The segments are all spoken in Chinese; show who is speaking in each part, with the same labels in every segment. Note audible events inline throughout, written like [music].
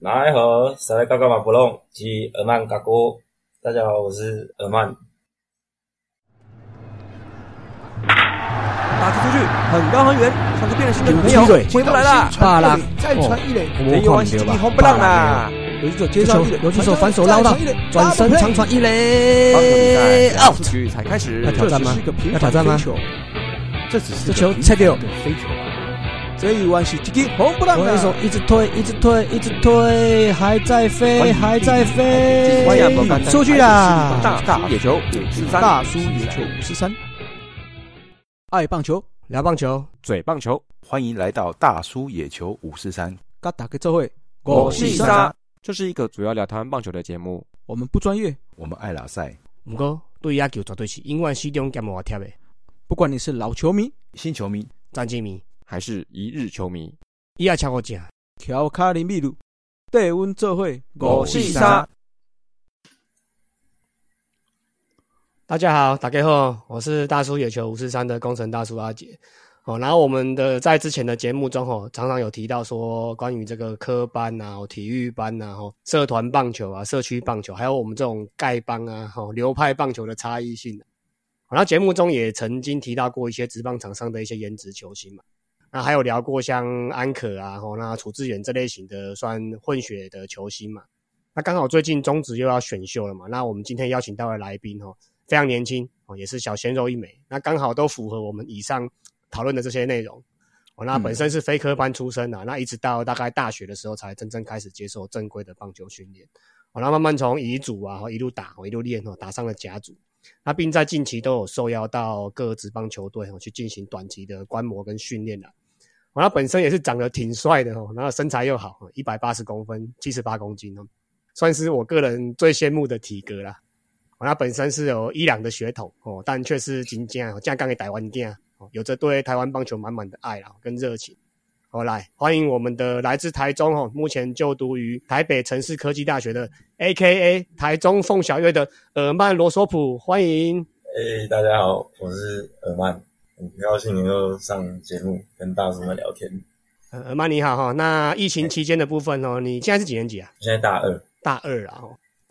Speaker 1: 来和塞来嘎嘎马布隆及尔曼嘎哥，大家好，我是尔曼。
Speaker 2: 打出去，很高很远，像是变了心的女朋友回不来了。
Speaker 3: 巴拉，
Speaker 2: 再传一垒，
Speaker 3: 我
Speaker 2: 游完西吉红不浪啦。游击手接上一垒，
Speaker 3: 游击手反手捞到，转身长传一垒，out。
Speaker 2: 才开始，
Speaker 3: 要挑战吗？要挑战吗？
Speaker 2: 这只是
Speaker 3: 这球拆掉，
Speaker 2: 飞球啊！这一弯是吉吉红不让
Speaker 3: 回手一直推，一直推，一直推，还在飞，还在飞，出去啦！
Speaker 2: 大大野球五十三，大叔野球五十三。爱棒球，
Speaker 3: 聊棒球，
Speaker 2: 嘴棒球，
Speaker 4: 欢迎来到大叔野球五四三。
Speaker 2: 嘎打个这会，
Speaker 3: 我是沙，
Speaker 2: 这是一个主要聊台湾棒球的节目。我们不专业，
Speaker 4: 我们爱拉赛。
Speaker 3: 不过对野球绝对是永远始终兼无贴的。
Speaker 2: 不管你是老球迷、
Speaker 4: 新球迷、
Speaker 3: 战绩迷，
Speaker 2: 还是一日球迷，
Speaker 3: 伊也超我正。
Speaker 2: 乔卡林秘鲁，带阮做伙
Speaker 3: 五四三。大家好，大家好，我是大叔野球五四三的工程大叔阿杰。哦，然后我们的在之前的节目中，哦，常常有提到说关于这个科班啊、体育班啊、哈社团棒球啊、社区棒球，还有我们这种丐帮啊、哈流派棒球的差异性。然后节目中也曾经提到过一些职棒场上的一些颜值球星嘛，那还有聊过像安可啊，吼那楚志远这类型的算混血的球星嘛。那刚好最近中职又要选秀了嘛，那我们今天邀请到的来宾哦，非常年轻哦，也是小鲜肉一枚，那刚好都符合我们以上讨论的这些内容。哦，那本身是非科班出身的，那一直到大概大学的时候才真正开始接受正规的棒球训练。哦，那慢慢从乙组啊，一路打，一路练哦，打上了甲组。那并在近期都有受邀到各职棒球队哦去进行短期的观摩跟训练的。我他本身也是长得挺帅的哦，然后身材又好，一百八十公分，七十八公斤哦，算是我个人最羡慕的体格啦。我他本身是有伊朗的血统哦，但却是金将，这样刚给台湾囝哦，有着对台湾棒球满满的爱啊跟热情。好，来欢迎我们的来自台中哦，目前就读于台北城市科技大学的 A.K.A 台中凤小月的尔曼罗索普，欢迎。
Speaker 1: 哎，大家好，我是尔曼，很高兴能够上节目跟大叔们聊天。
Speaker 3: 呃曼你好哈，那疫情期间的部分哦，你现在是几年级啊？
Speaker 1: 现在大二，
Speaker 3: 大二啊。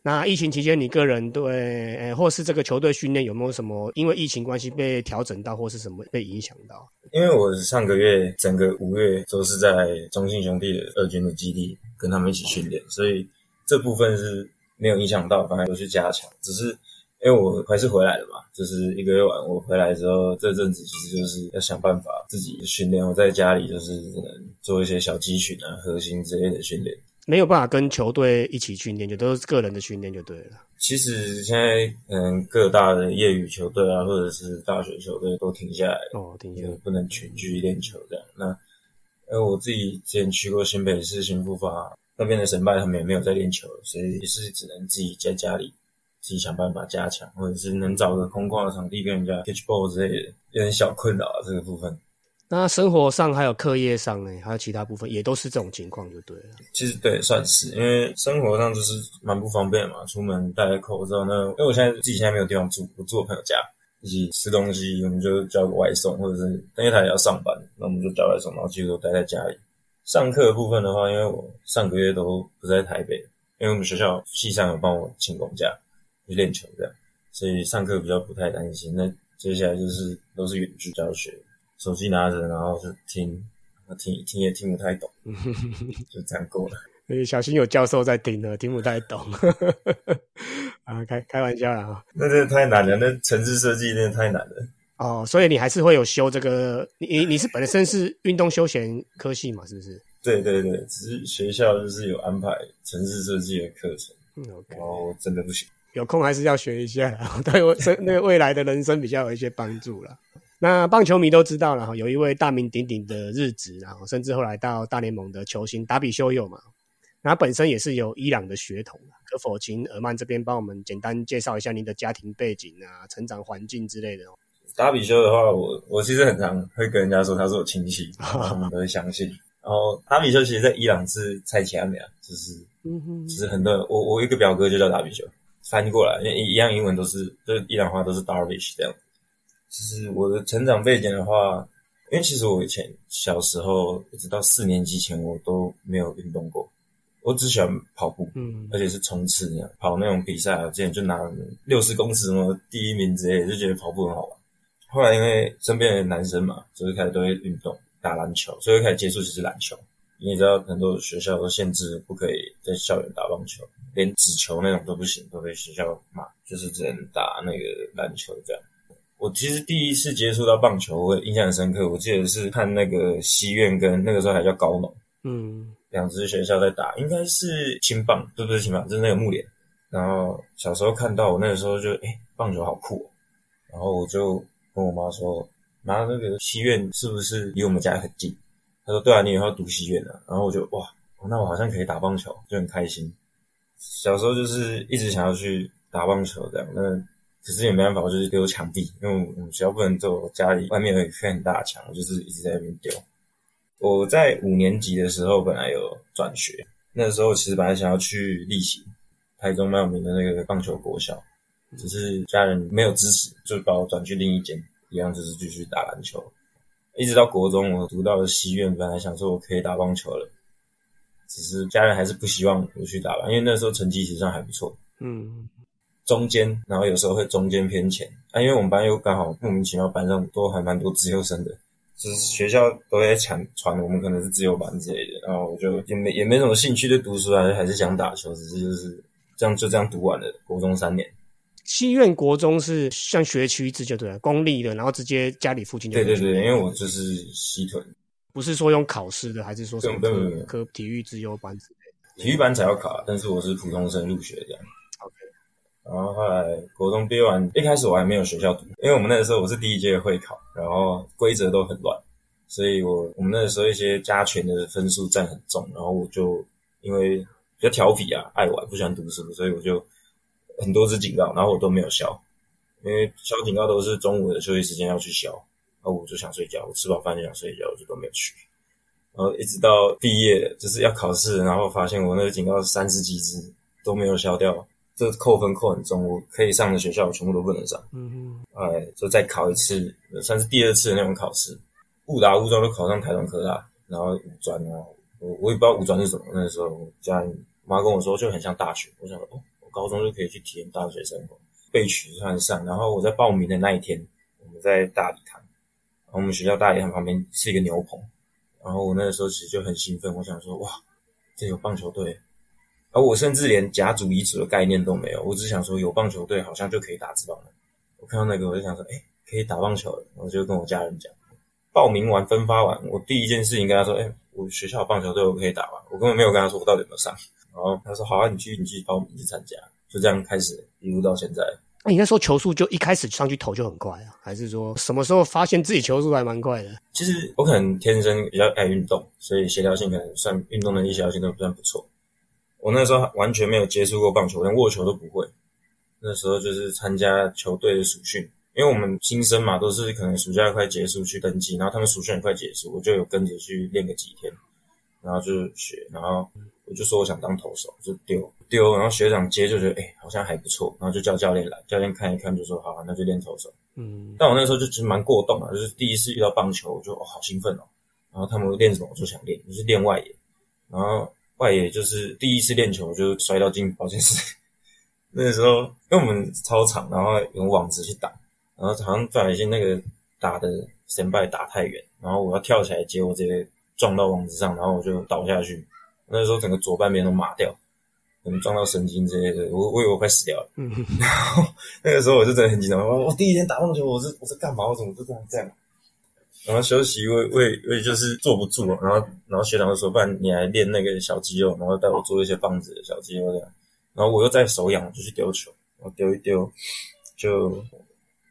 Speaker 3: 那疫情期间，你个人对，呃，或是这个球队训练有没有什么因为疫情关系被调整到，或是什么被影响到？
Speaker 1: 因为我上个月整个五月都是在中信兄弟的二军的基地跟他们一起训练，所以这部分是没有影响到，反而都去加强。只是因为我还是回来了嘛，就是一个月完我回来之后，这阵子其实就是要想办法自己训练。我在家里就是只能做一些小肌群啊、核心之类的训练。
Speaker 3: 没有办法跟球队一起训练，就都是个人的训练就对了。
Speaker 1: 其实现在嗯，各大的业余球队啊，或者是大学球队都停下来
Speaker 3: 哦，停下来
Speaker 1: 不能群聚练球这样。那因为我自己之前去过新北市新复发那边的神拜，他们也没有在练球，所以也是只能自己在家里自己想办法加强，或者是能找个空旷的场地跟人家 catch ball 之类的，有点小困扰啊这个部分。
Speaker 3: 那生活上还有课业上呢，还有其他部分也都是这种情况就对了。
Speaker 1: 其实对，算是因为生活上就是蛮不方便嘛，出门戴口罩。那因为我现在自己现在没有地方住，我住我朋友家，一起吃东西，我们就叫个外送，或者是因为他也要上班，那我们就叫外送，然后几乎都待在家里。上课的部分的话，因为我上个月都不在台北，因为我们学校系上有帮我请公假去练球这样，所以上课比较不太担心。那接下来就是都是远距教学。手机拿着，然后就听，听听也听不太懂，[laughs] 就这样过了。
Speaker 3: 以小心有教授在听呢，听不太懂。[laughs] 啊，开开玩笑啦。
Speaker 1: 那真的太难了，那城市设计真的太难了。
Speaker 3: 哦，所以你还是会有修这个，你你是本身是运动休闲科系嘛，是不是？
Speaker 1: 对对对，只是学校就是有安排城市设计的课程。嗯，OK。哦，真的不行。
Speaker 3: 有空还是要学一下，[laughs] 对我生那个未来的人生比较有一些帮助了。那棒球迷都知道了哈，有一位大名鼎鼎的日职，然后甚至后来到大联盟的球星达比修友嘛，那本身也是有伊朗的血统，可否请尔曼这边帮我们简单介绍一下您的家庭背景啊、成长环境之类的？
Speaker 1: 达比修的话，我我其实很常会跟人家说他是我亲戚，[laughs] 他们都会相信。然后达比修其实在伊朗是蔡奇阿美啊，就是嗯哼，就是很多人，我我一个表哥就叫达比修，翻译过来，因为一样英文都是，就是伊朗话都是 Darvish 这样。就是我的成长背景的话，因为其实我以前小时候一直到四年级前我都没有运动过。我只喜欢跑步，
Speaker 3: 嗯
Speaker 1: 而且是冲刺那样跑那种比赛啊，之前就拿六十公尺什么第一名之类的，就觉得跑步很好玩。后来因为身边的男生嘛，就是开始都会运动，打篮球，所以开始接触就是篮球。你也知道，很多学校都限制不可以在校园打棒球，连纸球那种都不行，都被学校骂，就是只能打那个篮球这样。我其实第一次接触到棒球，我印象很深刻。我记得是看那个西苑跟那个时候还叫高农
Speaker 3: 嗯
Speaker 1: 两支学校在打，应该是青棒，对不对青棒，就是那个木联。然后小时候看到，我那个时候就哎、诶棒球好酷、哦，然后我就跟我妈说，妈，那个西苑是不是离我们家很近？她说对啊，你以后要读西苑啊。然后我就哇，那我好像可以打棒球，就很开心。小时候就是一直想要去打棒球这样，那可是也没办法，我就是丢墙壁，因为我们学校不能做，家里外面有一片很大的墙，我就是一直在那边丢。我在五年级的时候本来有转学，那时候其实本来想要去力行，台中蛮有名的那个棒球国小，只是家人没有支持，就把我转去另一间，一样就是继续打篮球。一直到国中，我读到了西苑，本来想说我可以打棒球了，只是家人还是不希望我去打吧，因为那时候成绩其实算还不错，
Speaker 3: 嗯。
Speaker 1: 中间，然后有时候会中间偏前。啊，因为我们班又刚好莫名其妙班上都还蛮多自由生的，就是学校都在抢传我们可能是自由班之类的，然后我就也没也没什么兴趣对读书啊，还是想打球，只是就是这样就这样读完了国中三年。
Speaker 3: 西苑国中是像学区制就对了，公立的，然后直接家里附近
Speaker 1: 对对对，因为我就是西屯
Speaker 3: 不是说用考试的，还是说什么科科体育资优班之类的。
Speaker 1: 体育班才要考，但是我是普通生入学这样。
Speaker 3: OK
Speaker 1: 然后后来国中毕业完，一开始我还没有学校读，因为我们那个时候我是第一届会考，然后规则都很乱，所以我我们那个时候一些加权的分数占很重，然后我就因为比较调皮啊，爱玩，不喜欢读书，所以我就很多次警告，然后我都没有消，因为消警告都是中午的休息时间要去消，然后我就想睡觉，我吃饱饭就想睡觉，我就都没有去。然后一直到毕业，就是要考试，然后发现我那个警告三十几支都没有消掉，这扣分扣很重，我可以上的学校我全部都不能上。
Speaker 3: 嗯
Speaker 1: 哎，就再考一次，算是第二次的那种考试，误打误撞就考上台中科大，然后五专啊，我我也不知道五专是什么，那时候我家人妈跟我说就很像大学，我想说哦，我高中就可以去体验大学生活，被取算上，然后我在报名的那一天，我们在大礼堂，我们学校大礼堂旁边是一个牛棚，然后我那个时候其实就很兴奋，我想说哇，这有棒球队。而我甚至连甲组、乙组的概念都没有，我只想说有棒球队好像就可以打职棒了。我看到那个我就想说，哎、可以打棒球了，我就跟我家人讲。报名完、分发完，我第一件事情跟他说，哎、我学校有棒球队，我可以打吗？我根本没有跟他说我到底有没有上。然后他说，好啊，你去，你去报名去参加，就这样开始一路到现在。
Speaker 3: 那你那时候球速就一开始上去投就很快啊？还是说什么时候发现自己球速还蛮快的？
Speaker 1: 其实我可能天生比较爱运动，所以协调性可能算运动能力、协调性都算不错。我那时候完全没有接触过棒球，连握球都不会。那时候就是参加球队的暑训，因为我们新生嘛，都是可能暑假快结束去登记，然后他们暑训也快结束，我就有跟着去练个几天，然后就学，然后我就说我想当投手，就丢丢，然后学长接就觉得哎、好像还不错，然后就叫教练来，教练看一看就说好、啊，那就练投手。
Speaker 3: 嗯
Speaker 1: 但我那时候就其实蛮过动啊，就是第一次遇到棒球，我就哦好兴奋哦。然后他们练什么我就想练，就是练外野。然后外野就是第一次练球，就摔到进保健室。[laughs] 那个时候因为我们操场，然后用网子去打，然后好像不小心那个打的神拜打太远，然后我要跳起来接，我直接撞到网子上，然后我就倒下去。那时候整个左半边都麻掉，可能撞到神经之类的，我我以为我快死掉了。
Speaker 3: 嗯，[laughs]
Speaker 1: 那个时候我就真的很紧张，我我第一天打棒球，我是我是干嘛？我怎么就这样这样？然后休息，我我也我也就是坐不住，然后然后学长就说，不然你来练那个小肌肉，然后带我做一些棒子的小肌肉这样。然后我又在手痒，我就去丢球，我丢一丢，就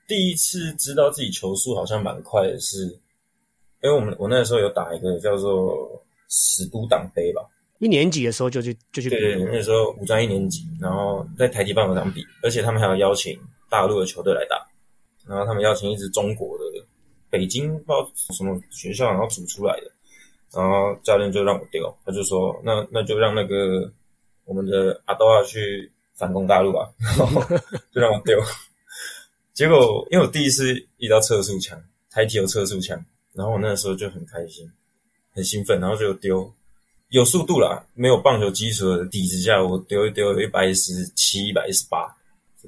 Speaker 1: 第一次知道自己球速好像蛮快的是，因为我们我那个时候有打一个叫做史都党杯吧，
Speaker 3: 一年级的时候就去就去比
Speaker 1: 对对，对，那时候五专一年级，然后在台体棒球场比，而且他们还有邀请大陆的球队来打，然后他们邀请一支中国的北京不知道什么学校，然后组出来的，然后教练就让我丢，他就说那那就让那个我们的阿多亚去反攻大陆吧，[laughs] 然后就让我丢，结果因为我第一次遇到测速枪，[laughs] 台体有测速枪，然后我那个时候就很开心，很兴奋，然后就丢。有速度啦，没有棒球基础的底子下，我丢一丢有一百一十七、一百一十八，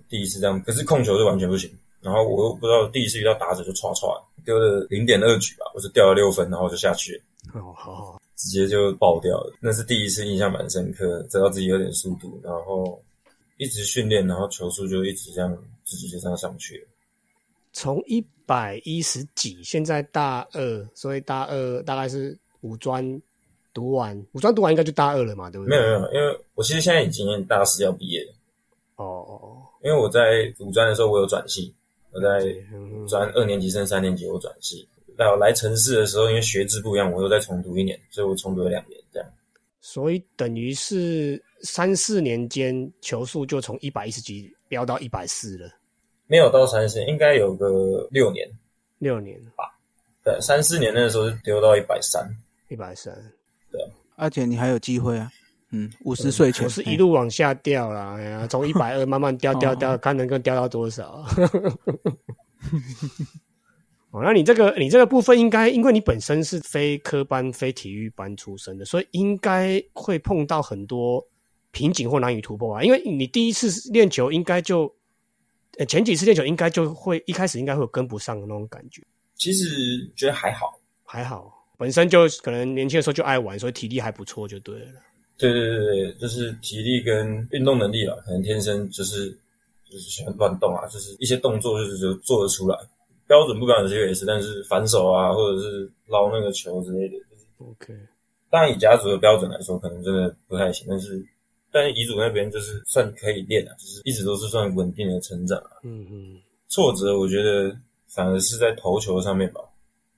Speaker 1: 第一次这样。可是控球就完全不行。然后我又不知道第一次遇到打者就唰唰丢了零点二局吧，我就掉了六分，然后就下去了，
Speaker 3: 哦，好好，
Speaker 1: 直接就爆掉了。那是第一次印象蛮深刻，知道自己有点速度，然后一直训练，然后球速就一直这样自己就这样上去了。
Speaker 3: 从一百一十几，现在大二，所以大二大概是五专读完，五专读完应该就大二了嘛，对不对？
Speaker 1: 没有没有，因为我其实现在已经大四要毕业了，
Speaker 3: 哦哦哦，
Speaker 1: 因为我在五专的时候我有转系，我在
Speaker 3: 嗯
Speaker 1: 转二年级升三年级我转系。到来城市的时候，因为学制不一样，我又再重读一年，所以我重读了两年这样。
Speaker 3: 所以等于是三四年间球速就从一百一十几飙到一百四了，
Speaker 1: 没有到三十，应该有个六年。
Speaker 3: 六年吧
Speaker 1: 对，三四年那个时候是丢到一百三，
Speaker 3: 一百三，
Speaker 2: 而且你还有机会啊，嗯，五十岁前
Speaker 3: 我是一路往下掉啦，哎呀，从一百二慢慢掉掉掉，看能够掉到多少。[laughs] 哦，那你这个你这个部分应该，因为你本身是非科班、非体育班出身的，所以应该会碰到很多瓶颈或难以突破啊。因为你第一次练球，应该就呃前几次练球，应该就会一开始应该会有跟不上的那种感觉。
Speaker 1: 其实觉得还好。
Speaker 3: 还好，本身就可能年轻的时候就爱玩，所以体力还不错，就对了。
Speaker 1: 对对对对，就是体力跟运动能力啊，可能天生就是就是喜欢乱动啊，就是一些动作就是就做得出来。标准不标准这个也是，但是反手啊，或者是捞那个球之类的，就是
Speaker 3: OK，
Speaker 1: 当然以家族的标准来说，可能真的不太行，但是但是遗嘱那边就是算可以练啊，就是一直都是算稳定的成长啊。
Speaker 3: 嗯嗯，
Speaker 1: 挫折我觉得反而是在投球上面吧，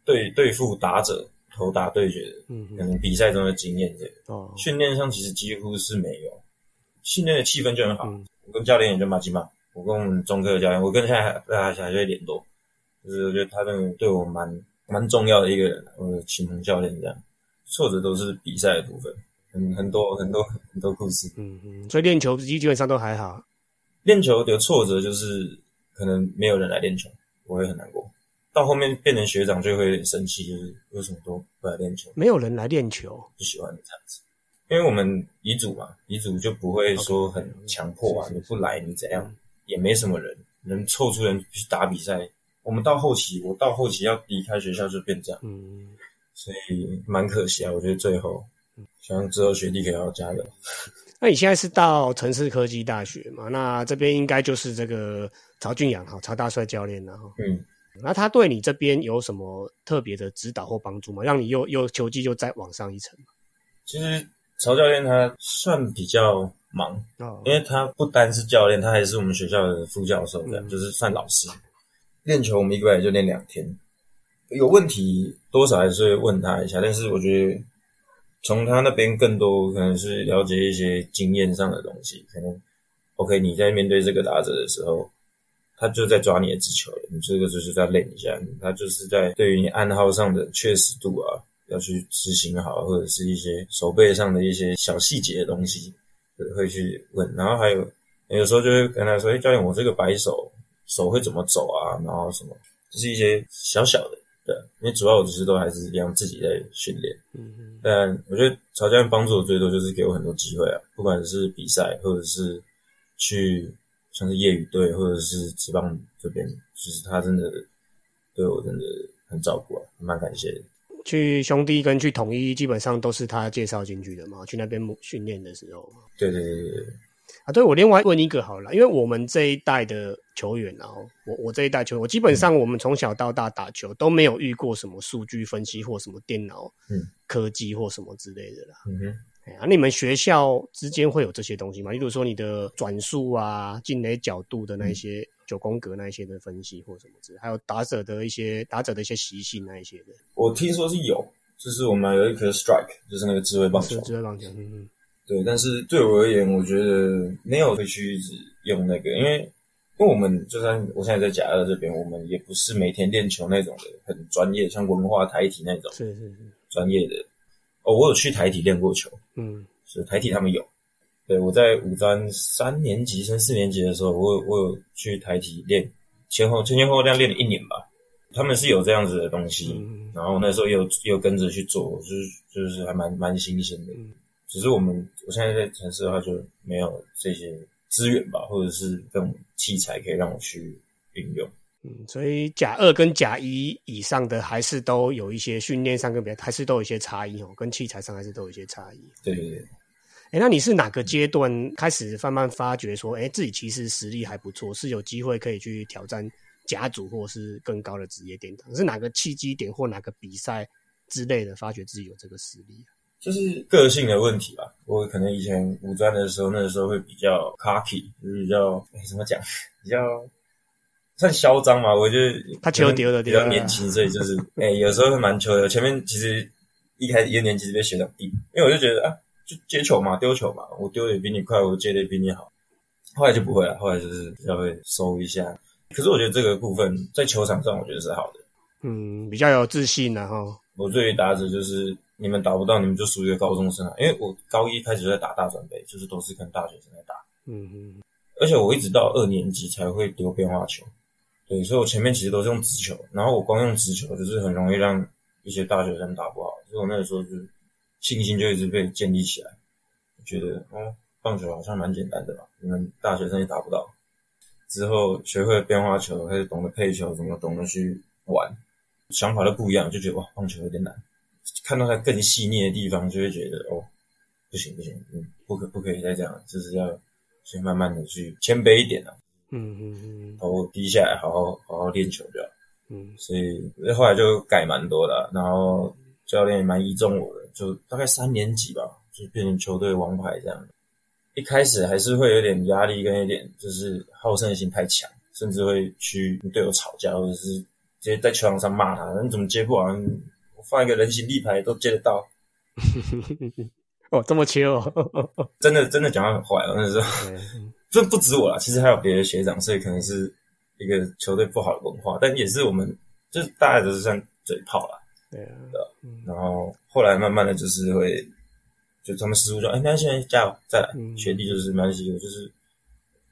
Speaker 1: 对对付打者投打对决的，
Speaker 3: 嗯
Speaker 1: 可能比赛中的经验这个。
Speaker 3: 哦，
Speaker 1: 训练上其实几乎是没有，训练的气氛就很好。
Speaker 3: 嗯
Speaker 1: 我跟教练也就马吉嘛，我跟我们中科的教练，我跟现在还还还会联络，就是我觉得他真的对我蛮蛮重要的一个人，我的启蒙教练这样。挫折都是比赛的部分，很很多很多很多故事。
Speaker 3: 嗯嗯，所以练球基基本上都还好。
Speaker 1: 练球的挫折就是可能没有人来练球，我会很难过。到后面变成学长就会生气，就是为什么都不来练球？
Speaker 3: 没有人来练球，
Speaker 1: 不喜欢这样子，因为我们遗嘱嘛，遗嘱就不会说很强迫啊，你不来你怎样，也没什么人能凑出人去打比赛。我们到后期，我到后期要离开学校就变这样，
Speaker 3: 嗯，
Speaker 1: 所以蛮可惜啊。我觉得最后，希望之后学弟可以好好加油。[laughs]
Speaker 3: 那你现在是到城市科技大学嘛？那这边应该就是这个曹俊阳哈，曹大帅教练了哈。
Speaker 1: 嗯，
Speaker 3: 那他对你这边有什么特别的指导或帮助吗？让你又又球技又再往上一层？
Speaker 1: 其实曹教练他算比较忙，
Speaker 3: 哦
Speaker 1: 因为他不单是教练，他还是我们学校的副教授，这样、
Speaker 3: 嗯
Speaker 1: 就是算老师。练球我们一个礼拜也就练两天，有问题多少还是会问他一下，但是我觉得从他那边更多可能是了解一些经验上的东西，可能 OK 你在面对这个打者的时候，他就在抓你的直球了，你这个就是在练一下，他就是在对于你暗号上的确实度啊，要去执行好，或者是一些手背上的一些小细节的东西，会去问。然后还有有时候就会跟他说：“哎，教练，我这个摆手手会怎么走啊？然后什么，就是一些小小的，对。因为主要我只是都还是一样自己在训练。
Speaker 3: 嗯嗯
Speaker 1: 但我觉得曹教练帮助我最多就是给我很多机会啊，不管是比赛或者是去像是业余队或者是职棒这边，就是他真的对我真的很照顾啊，蛮感谢的。
Speaker 3: 去兄弟跟去统一基本上都是他介绍进去的嘛，去那边训练的时候
Speaker 1: 对对对对对，
Speaker 3: 啊。对我另外问一个好了，因为我们这一代的球员啊，我我这一代球员，我基本上我们从小到大打球都没有遇过什么数据分析或什么电脑
Speaker 1: 嗯
Speaker 3: 科技或什么之类的啦。
Speaker 1: 嗯哼。
Speaker 3: 哎啊，你们学校之间会有这些东西吗？例如说你的转速啊、进垒角度的那一些九宫格那一些的分析或什么之类，还有打者的一些打者的一些习性那一些的，
Speaker 1: 我听说是有，就是我们有一颗 strike，就是那个智慧棒球，
Speaker 3: 智慧棒球，嗯嗯
Speaker 1: 对。但是对我而言，我觉得没有会去一直用那个，因为因为我们就算我现在在甲二这边，我们也不是每天练球那种的，很专业，像文化台体那种
Speaker 3: 是是是，
Speaker 1: 专业的。哦，我有去台体练过球，
Speaker 3: 嗯
Speaker 1: 是台体他们有。对我在五专三年级升四年级的时候，我有我有去台体练，前后前前后后这样练了一年吧。他们是有这样子的东西，
Speaker 3: 嗯
Speaker 1: 然后那时候又又跟着去做，就是就是还蛮蛮新鲜的。
Speaker 3: 嗯
Speaker 1: 只是我们我现在在城市的话就没有这些资源吧，或者是这种器材可以让我去运用。
Speaker 3: 嗯，所以甲二跟甲一以上的还是都有一些训练上跟别还是都有一些差异哦，跟器材上还是都有一些差异。
Speaker 1: 对对对，
Speaker 3: 哎，那你是哪个阶段开始慢慢发觉说，哎，自己其实实力还不错，是有机会可以去挑战甲组或是更高的职业殿堂？是哪个契机点或哪个比赛之类的，发觉自己有这个实力？
Speaker 1: 就是个性的问题吧。我可能以前五专的时候，那个时候会比较 cocky，就是比较哎怎么讲，比较算嚣张嘛。我觉得
Speaker 3: 他球丢的
Speaker 1: 比较年轻，所以就是哎、有时候会蛮球的。前面其实一开始一二年级就被学长定，因为我就觉得啊，就接球嘛，丢球嘛，我丢的也比你快，我接的也比你好。后来就不会了，后来就是比较会收一下。可是我觉得这个部分在球场上，我觉得是好的。
Speaker 3: 嗯，比较有自信然后，
Speaker 1: 我对于打者就是你们打不到，你们就属于一个高中生啊。因为我高一开始就在打大专杯，就是都是跟大学生在打，
Speaker 3: 嗯嗯
Speaker 1: 而且我一直到二年级才会丢变化球。对，所以我前面其实都是用直球，然后我光用直球就是很容易让一些大学生打不好，所以我那个时候就信心就一直被建立起来，觉得哦，棒球好像蛮简单的吧，你们大学生也打不到。之后学会了变化球，开始懂得配球，怎么懂得去玩，想法都不一样，就觉得哇，棒球有点难。看到它更细腻的地方，就会觉得哦，不行不行，嗯，不可不可以再这样，就是要先慢慢的去谦卑一点啊，
Speaker 3: 嗯嗯嗯
Speaker 1: 头低下来，好好好好练球就好。
Speaker 3: 嗯
Speaker 1: 所以后来就改蛮多的啊、然后教练也蛮倚重我的，就大概三年级吧，就变成球队王牌这样。一开始还是会有点压力跟一点就是好胜心太强，甚至会去跟队友吵架，或者是直接在球场上骂他，你怎么接不好？你我放一个人形立牌都接得到，
Speaker 3: 嗯，[laughs] 哦，这么切哦，[laughs]
Speaker 1: 真的真的讲话很坏。哦那时候
Speaker 3: 对
Speaker 1: 这不止我啦，其实还有别的学长，所以可能是一个球队不好的文化，但也是我们就是大家都是算嘴炮啦。
Speaker 3: 对啊，
Speaker 1: 然后后来慢慢的就是会，就他们师傅说，哎，那现在加油，再来。
Speaker 3: 嗯
Speaker 1: 学弟就是蛮喜，我就是，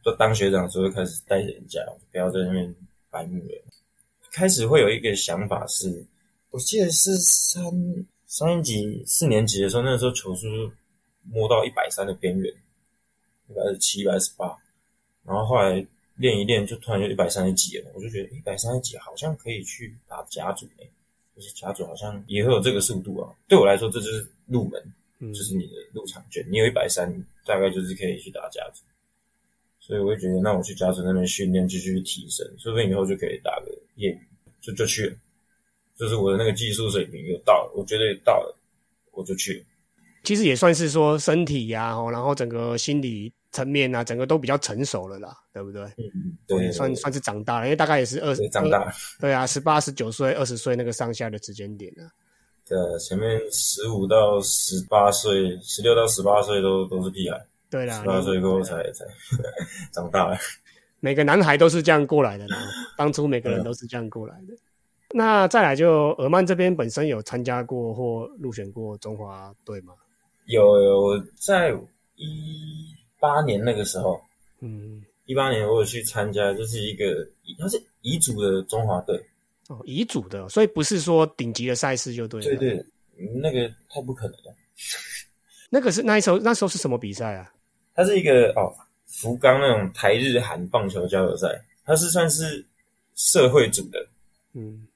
Speaker 1: 就当学长的时候就开始带着人家，不要在那边白目了。开始会有一个想法是，我记得是三三年级、四年级的时候，那个时候球速摸到一百三的边缘，一百二十七、一百二十八，然后后来练一练，就突然就一百三十几了，我就觉得一百三十几好像可以去打甲组诶、就是甲组好像也会有这个速度啊。对我来说，这就是入门，
Speaker 3: 嗯
Speaker 1: 就是你的入场券。你有一百三，大概就是可以去打甲组。所以我会觉得，那我去甲组那边训练，继续提升，说不定以后就可以打个业余，就就去了。就是我的那个技术水平又到了，我觉得到了，我就去了。
Speaker 3: 其实也算是说身体呀、哦，然后整个心理层面啊，整个都比较成熟了啦，对不对？
Speaker 1: 嗯，对，
Speaker 3: 算算是长大了，因为大概也是二十
Speaker 1: 对长大了。
Speaker 3: 对啊，十八、十九岁、二十岁那个上下的时间点啊。
Speaker 1: 对，前面十五到十八岁，十六到十八岁都都是屁孩，
Speaker 3: 对啦
Speaker 1: 十，八岁过后才才 [laughs] 长大了。
Speaker 3: 每个男孩都是这样过来的啦，[laughs] 当初每个人都是这样过来的。那再来就尔曼这边本身有参加过或入选过中华队吗？
Speaker 1: 有有我在一八年那个时候，
Speaker 3: 嗯，
Speaker 1: 一八年我有去参加，就是一个它是彝族的中华队。
Speaker 3: 哦，彝族的，所以不是说顶级的赛事就对了。
Speaker 1: 对对，那个太不可能了。[laughs]
Speaker 3: 那个是那一时候那时候是什么比赛啊？
Speaker 1: 它是一个哦，福冈那种台日韩棒球交流赛，它是算是社会组的，
Speaker 3: 嗯，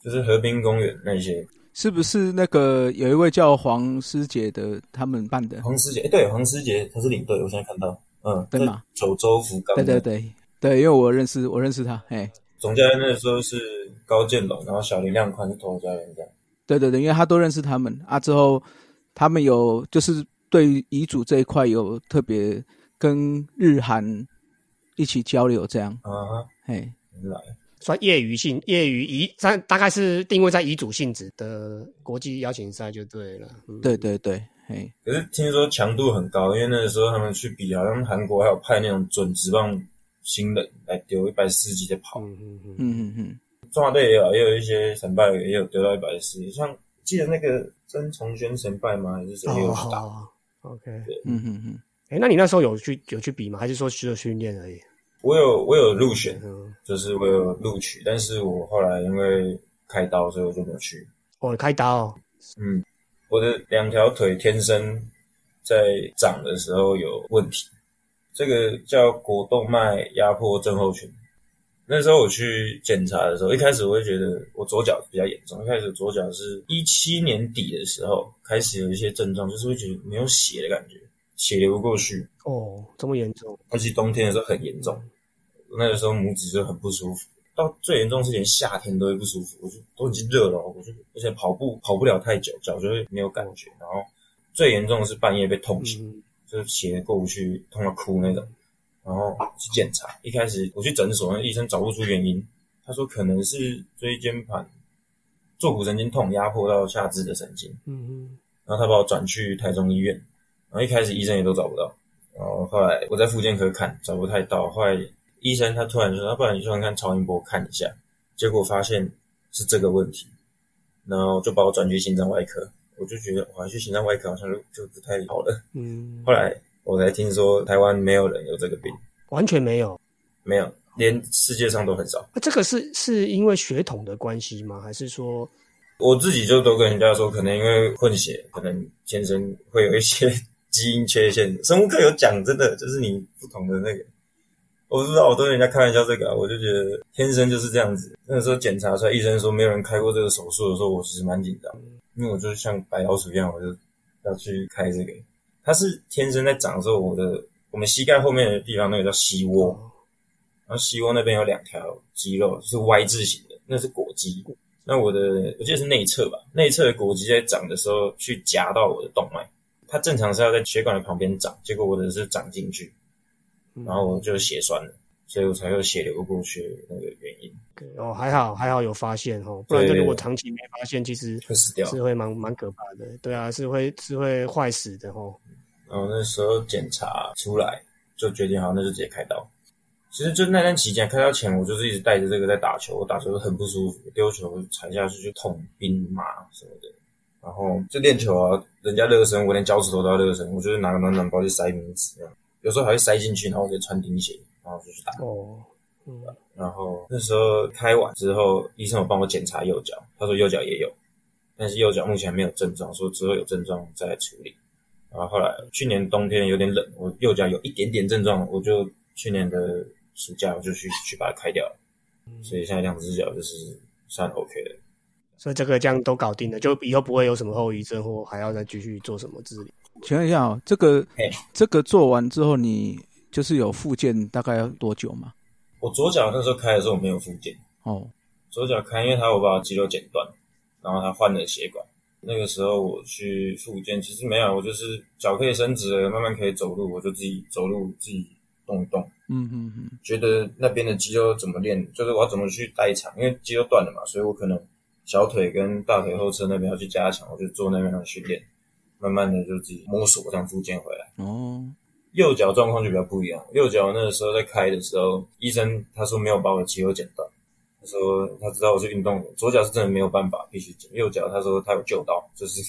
Speaker 1: 就是河滨公园那些。
Speaker 2: 是不是那个有一位叫黄师姐的他们办的？
Speaker 1: 黄师姐，哎，对，黄师姐他是领队，我现在看到，嗯，
Speaker 2: 对嘛？
Speaker 1: 九州福冈，
Speaker 2: 对对，对对，因为我认识我认识他，哎，
Speaker 1: 总教练那时候是高建龙，然后小林亮宽是头教练这样。
Speaker 2: 对对对，因为他都认识他们啊。之后他们有就是对于遗嘱这一块有特别跟日韩一起交流，这样，
Speaker 1: 啊哈，
Speaker 2: 哎，
Speaker 1: 原来
Speaker 3: 算业余性业余遗，大大概是定位在遗嘱性质的国际邀请赛就对了。嗯、
Speaker 2: 对对对，嘿，
Speaker 1: 可是听说强度很高，因为那个时候他们去比，好像韩国还有派那种准职棒新人来丢一百四十几在跑，
Speaker 3: 嗯嗯嗯，
Speaker 2: 嗯嗯嗯，
Speaker 1: 中华队也有，也有一些神败也有丢到一百四，像记得那个曾崇轩神败吗？还是谁也有去打？
Speaker 3: 哦，OK。
Speaker 2: 嗯嗯嗯，
Speaker 3: 哎，那你那时候有去有去比吗？还是说只有训练而已？
Speaker 1: 我有我有入选，
Speaker 3: 嗯，
Speaker 1: 就是我有录取，但是我后来因为开刀，所以我就没有去。
Speaker 3: 哦，开刀哦，
Speaker 1: 嗯，我的两条腿天生在长的时候有问题，这个叫股动脉压迫症候群。那时候我去检查的时候，一开始我会觉得我左脚比较严重。一开始左脚是一七年底的时候开始有一些症状，就是会觉得没有血的感觉，血流不过去，
Speaker 3: 哦，这么严重，
Speaker 1: 而且冬天的时候很严重。那个时候拇指就很不舒服，到最严重是连夏天都会不舒服，我就都已经热了，我就而且跑步跑不了太久，脚就会没有感觉。然后最严重的是半夜被痛醒，
Speaker 3: 嗯，
Speaker 1: 就是血过不去，痛到哭那种。然后去检查，一开始我去诊所，那医生找不出原因，他说可能是椎间盘坐骨神经痛压迫到下肢的神经，
Speaker 3: 嗯嗯，
Speaker 1: 然后他把我转去台中医院，然后一开始医生也都找不到，然后后来我在复健科看找不太到，后来医生他突然说，要不然你去看看超音波看一下，结果发现是这个问题，然后就把我转去心脏外科，我就觉得我还去心脏外科好像就就不太好了，
Speaker 3: 嗯，
Speaker 1: 后来我才听说台湾没有人有这个病，
Speaker 3: 完全没有。
Speaker 1: 没有，连世界上都很少。
Speaker 3: 那这个是是因为血统的关系吗？还是说，
Speaker 1: 我自己就都跟人家说，可能因为混血，可能天生会有一些基因缺陷。生物课有讲，真的就是你不同的那个，我不知道，我都跟人家开玩笑这个、我就觉得天生就是这样子。那个时候检查出来，医生说没有人开过这个手术的时候，我其实蛮紧张的，因为我就像白老鼠一样，我就要去开这个。它是天生在长的时候，我的我们膝盖后面的地方那个叫膝窝，然后膝窝那边有两条肌肉是 Y 字形的，那是果肌。那我的我记得是内侧吧，内侧的果肌在长的时候去夹到我的动脉，它正常是要在血管的旁边长，结果我的是长进去，然后我就血栓了，所以我才有血流不过去那个原因，
Speaker 3: 对哦，还好还好有发现哦，不然
Speaker 1: 就
Speaker 3: 如果长期没发现，其实
Speaker 1: 会死掉。
Speaker 3: 是会蛮蛮可怕的。对啊，是会是会坏死的哦。
Speaker 1: 然后那时候检查出来，就决定好，那就直接开刀。其实就那段期间，开刀前我就是一直带着这个在打球，我打球很不舒服，丢球踩下去就痛、冰麻什么的。然后就练球啊，人家热身，我连脚趾头都要热身，我就是拿个暖暖包去塞名字，这样有时候还会塞进去，然后我就穿钉鞋，然后就去打。
Speaker 3: 哦，嗯，
Speaker 1: 然后那时候开完之后，医生有帮我检查右脚，他说右脚也有，但是右脚目前没有症状，说之后有症状再来处理。然后后来去年冬天有点冷，我右脚有一点点症状，我就去年的暑假我就去去把它开掉了，所以现在两只脚就是算 OK 的。
Speaker 3: 所以这个这样都搞定了，就以后不会有什么后遗症，或还要再继续做什么治理。
Speaker 2: 请问一下哦，这个
Speaker 1: 嘿
Speaker 2: 这个做完之后，你就是有复健大概要多久吗？
Speaker 1: 我左脚那时候开的时候我没有复健，
Speaker 2: 哦，
Speaker 1: 左脚开，因为他我把肌肉剪断，然后他换了血管。那个时候我去复健，其实没有，我就是脚可以伸直了，慢慢可以走路，我就自己走路自己动一动。
Speaker 2: 嗯嗯嗯，
Speaker 1: 觉得那边的肌肉怎么练，就是我要怎么去代偿，因为肌肉断了嘛，所以我可能小腿跟大腿后侧那边要去加强，我就做那边的训练，慢慢的就自己摸索这样复健回来。
Speaker 2: 哦，
Speaker 1: 右脚状况就比较不一样，右脚那个时候在开的时候，医生他说没有把我的肌肉剪断，他说他知道我是运动员，左脚是真的没有办法必须剪，右脚他说他有救到，就是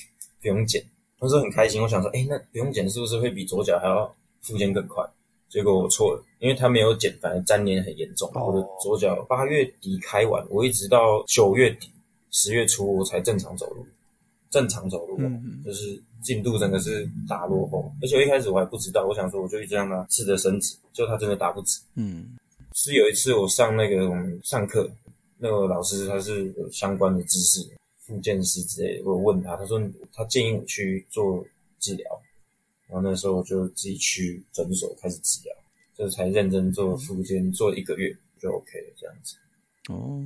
Speaker 1: 不用剪。那时候很开心，我想说，哎，那不用剪是不是会比左脚还要复健更快？结果我错了，因为他没有剪，反而粘连很严重。
Speaker 3: 哦
Speaker 1: 我的左脚八月底开完，我一直到九月底、十月初我才正常走路，正常走路，
Speaker 2: 嗯嗯
Speaker 1: 就是进度真的是大落后。而且我一开始我还不知道，我想说我就一直让他试着伸直，就他真的打不直。
Speaker 2: 嗯
Speaker 1: 是有一次我上那个我们上课，那个老师他是有相关的知识，复健师之类的，我问他，他说他建议我去做治疗，然后那时候我就自己去诊所开始治疗，就才认真做复健，做一个月就 OK 了这样子。
Speaker 2: 哦，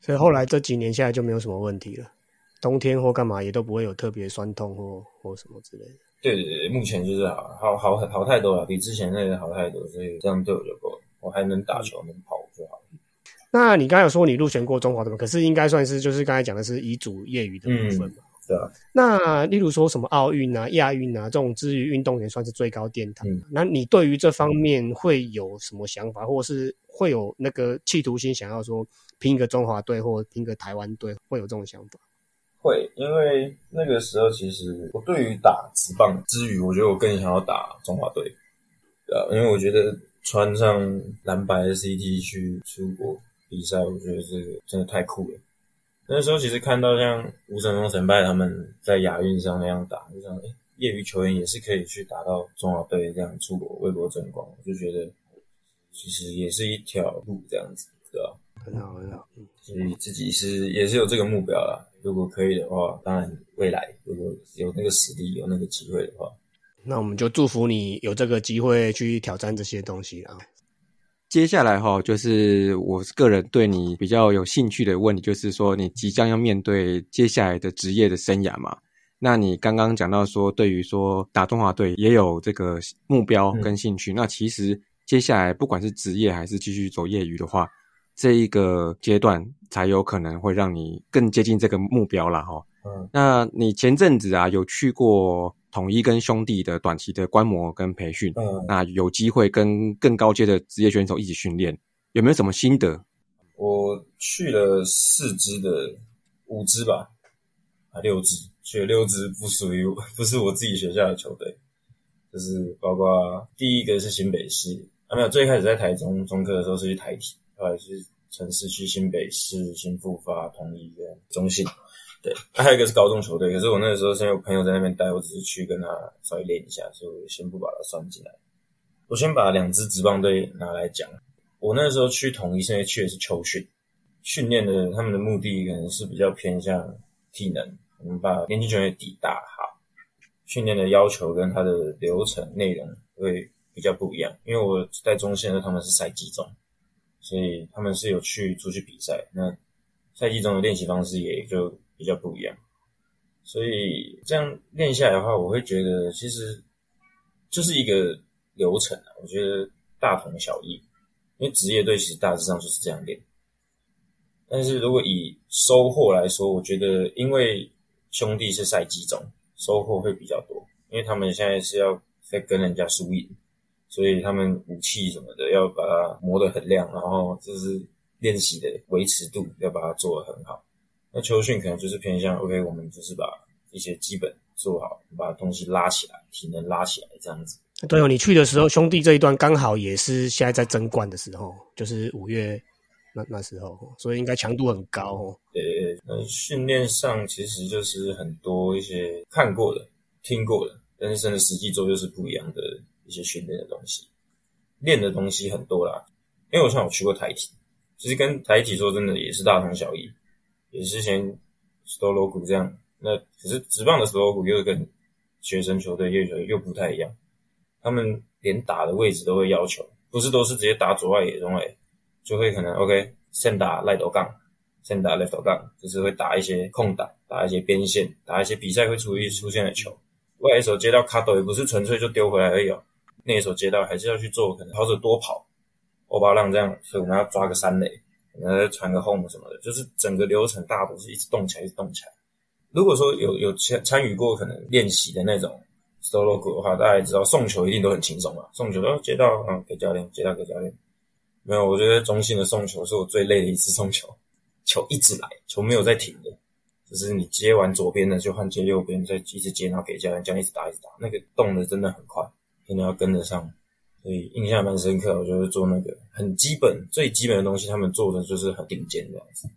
Speaker 3: 所以后来这几年下来就没有什么问题了，冬天或干嘛也都不会有特别酸痛或或什么之类的。
Speaker 1: 对对对，目前就是好好好好太多了，比之前那个好太多，所以这样对我就够了，我还能打球能跑就好了。
Speaker 3: 那你刚才有说你入选过中华队嘛？可是应该算是就是刚才讲的是乙组业余的部分嘛？
Speaker 1: 对啊，
Speaker 3: 那例如说什么奥运啊、亚运啊这种之于运动员算是最高殿堂。
Speaker 1: 嗯
Speaker 3: 那你对于这方面会有什么想法，或是会有那个企图心，想要说拼一个中华队或拼个台湾队，会有这种想法？
Speaker 1: 会，因为那个时候其实我对于打直棒之余，我觉得我更想要打中华队，对啊，因为我觉得穿上蓝白的 CT 去出国比赛，我觉得这个真的太酷了。那时候其实看到像吴成龙、陈拜他们在亚运上那样打，就想，哎，业余球员也是可以去打到中华队这样出国为国争光，我就觉得其实也是一条路这样子，对吧？
Speaker 3: 很好，很好。嗯，
Speaker 1: 所以自己是也是有这个目标啦。如果可以的话，当然未来如果有那个实力、有那个机会的话，
Speaker 3: 那我们就祝福你有这个机会去挑战这些东西啊。
Speaker 5: 接下来哈，就是我个人对你比较有兴趣的问题，就是说你即将要面对接下来的职业的生涯嘛？那你刚刚讲到说，对于说打中华队也有这个目标跟兴趣。那其实接下来不管是职业还是继续走业余的话，这一个阶段才有可能会让你更接近这个目标了哈。
Speaker 1: 嗯，
Speaker 5: 那你前阵子啊有去过？统一跟兄弟的短期的观摩跟培训，
Speaker 1: 嗯，
Speaker 5: 那有机会跟更高阶的职业选手一起训练，有没有什么心得？
Speaker 1: 我去了四支的五支吧，啊六支，去了六支不属于 [laughs] 不是我自己学校的球队，就是包括第一个是新北市，啊没有，最开始在台中中科的时候是去台体，后来是城市区新北市、新复发、统一跟中信。对，还有一个是高中球队，可是我那个时候是因为我朋友在那边待，我只是去跟他稍微练一下，所以我先不把它算进来。我先把两支职棒队拿来讲。我那时候去统一，现在去的是球训，训练的他们的目的可能是比较偏向体能，我们把年轻球员底打好，训练的要求跟他的流程内容会比较不一样。因为我在中线的时候，他们是赛季中，所以他们是有去出去比赛，那赛季中的练习方式也就。比较不一样，所以这样练下来的话，我会觉得其实就是一个流程啊，我觉得大同小异。因为职业队其实大致上就是这样练，但是如果以收获来说，我觉得因为兄弟是赛季中，收获会比较多，因为他们现在是要在跟人家输赢，所以他们武器什么的要把它磨得很亮，然后就是练习的维持度要把它做得很好。那秋训可能就是偏向 OK，我们就是把一些基本做好，把东西拉起来，体能拉起来这样子。
Speaker 3: 对哦，你去的时候，兄弟这一段刚好也是现在在争冠的时候，就是五月那那时候，所以应该强度很高哦。
Speaker 1: 呃，那训练上其实就是很多一些看过的、听过的，但是真的实际做就是不一样的一些训练的东西，练的东西很多啦。因为我像我去过台体，其实跟台体说真的也是大同小异。也是先 solo 股这样，那可是直棒的 solo 股又跟学生球队又又又不太一样，他们连打的位置都会要求，不是都是直接打左外野中卫，就会可能 OK 先打 right 杠，先打 left 杠，就是会打一些空档，打一些边线，打一些比赛会出一出现的球，外野手接到卡斗也不是纯粹就丢回来而已哦，内野手接到还是要去做可能跑者多跑，欧巴浪这样，所以我们要抓个三垒。呃，传个 home 什么的，就是整个流程大都是一直动起来，一直动起来。如果说有有参参与过可能练习的那种 solo 的话，大家也知道送球一定都很轻松嘛。送球哦，接到啊，给教练，接到给教练。没有，我觉得中性的送球是我最累的一次送球，球一直来，球没有在停的，就是你接完左边的就换接右边，再一直接，然后给教练，这样一直打一直打，那个动的真的很快，真的要跟得上。所以印象蛮深刻，我觉得做那个很基本、最基本的东西，他们做的就是很顶尖这样子。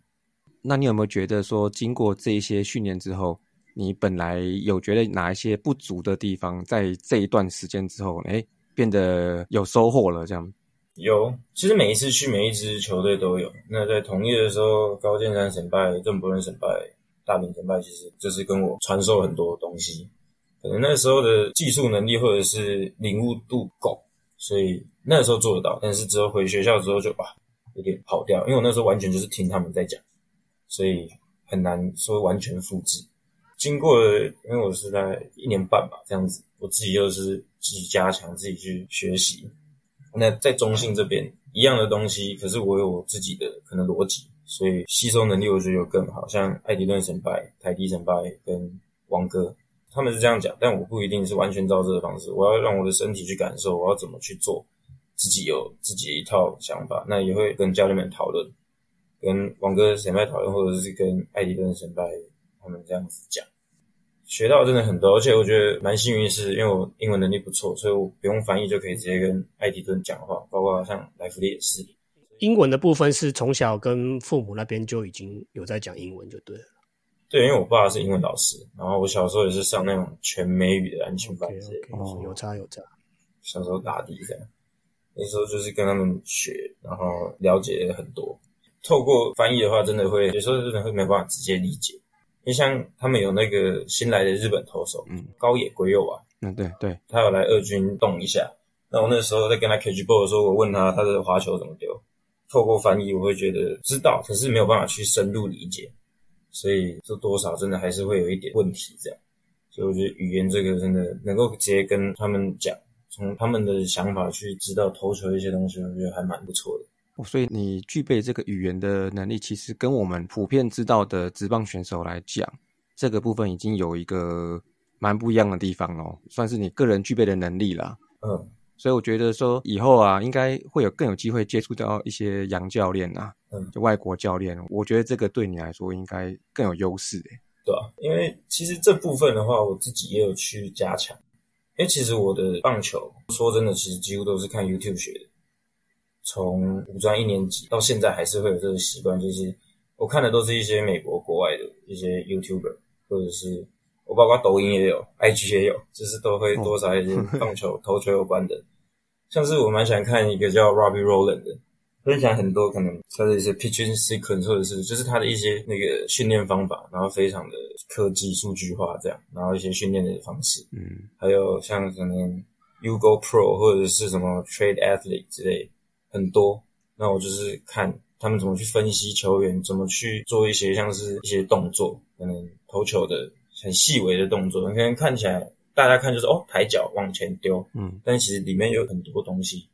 Speaker 5: 那你有没有觉得说，经过这一些训练之后，你本来有觉得哪一些不足的地方，在这一段时间之后，哎，变得有收获了？这样
Speaker 1: 有，其实每一次去每一支球队都有。那在同业的时候，高建山神拜、郑伯伦神拜、大明神拜，其实就是跟我传授很多东西。可能那时候的技术能力或者是领悟度够。所以那时候做得到，但是之后回学校之后就哇有点跑掉，因为我那时候完全就是听他们在讲，所以很难说完全复制。经过了，因为我是在一年半吧这样子，我自己又是自己加强自己去学习。那在中信这边一样的东西，可是我有我自己的可能逻辑，所以吸收能力我觉得有更好。像艾迪顿神拜、台迪神拜跟王哥。他们是这样讲，但我不一定是完全照这个方式。我要让我的身体去感受，我要怎么去做，自己有自己一套想法。那也会跟教练们讨论，跟王哥神拜讨论，或者是跟艾迪跟神拜他们这样子讲。学到真的很多，而且我觉得蛮幸运，是因为我英文能力不错，所以我不用翻译就可以直接跟艾迪顿讲话，包括像莱弗利也是。
Speaker 3: 英文的部分是从小跟父母那边就已经有在讲英文，就对了。
Speaker 1: 对，因为我爸是英文老师，然后我小时候也是上那种全美语的安全班之类的，
Speaker 3: 哦，有差有差。
Speaker 1: 小时候打的这样，那时候就是跟他们学，然后了解很多。透过翻译的话，真的会有时候真的会没办法直接理解。你像他们有那个新来的日本投手，
Speaker 5: 嗯，
Speaker 1: 高野圭佑啊，
Speaker 5: 嗯，对对，
Speaker 1: 他有来二军动一下。那我那时候在跟他 catch ball 的时候，我问他他的滑球怎么丢。透过翻译，我会觉得知道，可是没有办法去深入理解。所以这多少真的还是会有一点问题，这样。所以我觉得语言这个真的能够直接跟他们讲，从他们的想法去知道投球一些东西，我觉得还蛮不错的。
Speaker 5: 所以你具备这个语言的能力，其实跟我们普遍知道的职棒选手来讲，这个部分已经有一个蛮不一样的地方哦，算是你个人具备的能力啦。
Speaker 1: 嗯，
Speaker 5: 所以我觉得说以后啊，应该会有更有机会接触到一些洋教练啊，
Speaker 1: 嗯，
Speaker 5: 就外国教练，我觉得这个对你来说应该更有优势诶。
Speaker 1: 对啊，因为其实这部分的话，我自己也有去加强。因为其实我的棒球，说真的，其实几乎都是看 YouTube 学的。从五专一年级到现在，还是会有这个习惯，就是我看的都是一些美国国外的一些 YouTuber，或者是我包括抖音也有，IG 也有，就是都会多少一些 [laughs] 棒球、投球有关的。像是我蛮喜欢看一个叫 Robbie Rowland 的，分享很多可能他的一些 pitching sequence，或者是就是他的一些那个训练方法，然后非常的科技数据化这样，然后一些训练的方式，
Speaker 5: 嗯，
Speaker 1: 还有像可能 Ugo Pro 或者是什么 Trade Athlete 之类。很多，那我就是看他们怎么去分析球员，怎么去做一些像是一些动作，可能投球的很细微的动作，可能看起来大家看就是哦抬脚往前丢，
Speaker 5: 嗯，
Speaker 1: 但其实里面有很多东西，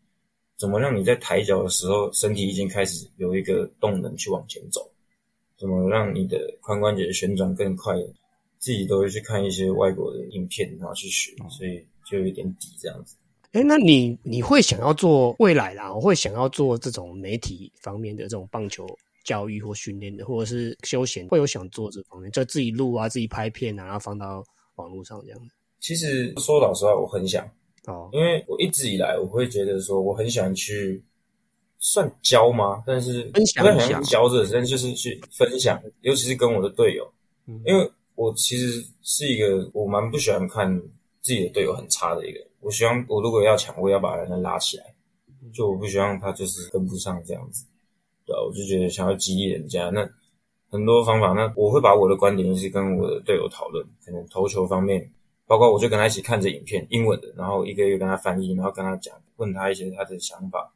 Speaker 1: 怎么让你在抬脚的时候身体已经开始有一个动能去往前走，怎么让你的髋关节旋转更快，自己都会去看一些外国的影片然后去学，所以就有一点底这样子。
Speaker 3: 哎，那你你会想要做未来啦？我会想要做这种媒体方面的这种棒球教育或训练的，或者是休闲，会有想做这方面，就自己录啊，自己拍片啊，然后放到网络上这样子。
Speaker 1: 其实说老实话，我很想
Speaker 3: 哦，
Speaker 1: 因为我一直以来我会觉得说，我很喜欢去算教吗？但是
Speaker 3: 分享
Speaker 1: 不太喜欢教这，但就是去分享，尤其是跟我的队友，
Speaker 3: 嗯
Speaker 1: 因为我其实是一个我蛮不喜欢看自己的队友很差的一个人。我希望我如果要抢，我也要把人拉起来，就我不希望他就是跟不上这样子，对啊，我就觉得想要激励人家，那很多方法，那我会把我的观点一直跟我的队友讨论，可能投球方面，包括我就跟他一起看着影片，英文的，然后一个一个跟他翻译，然后跟他讲，问他一些他的想法，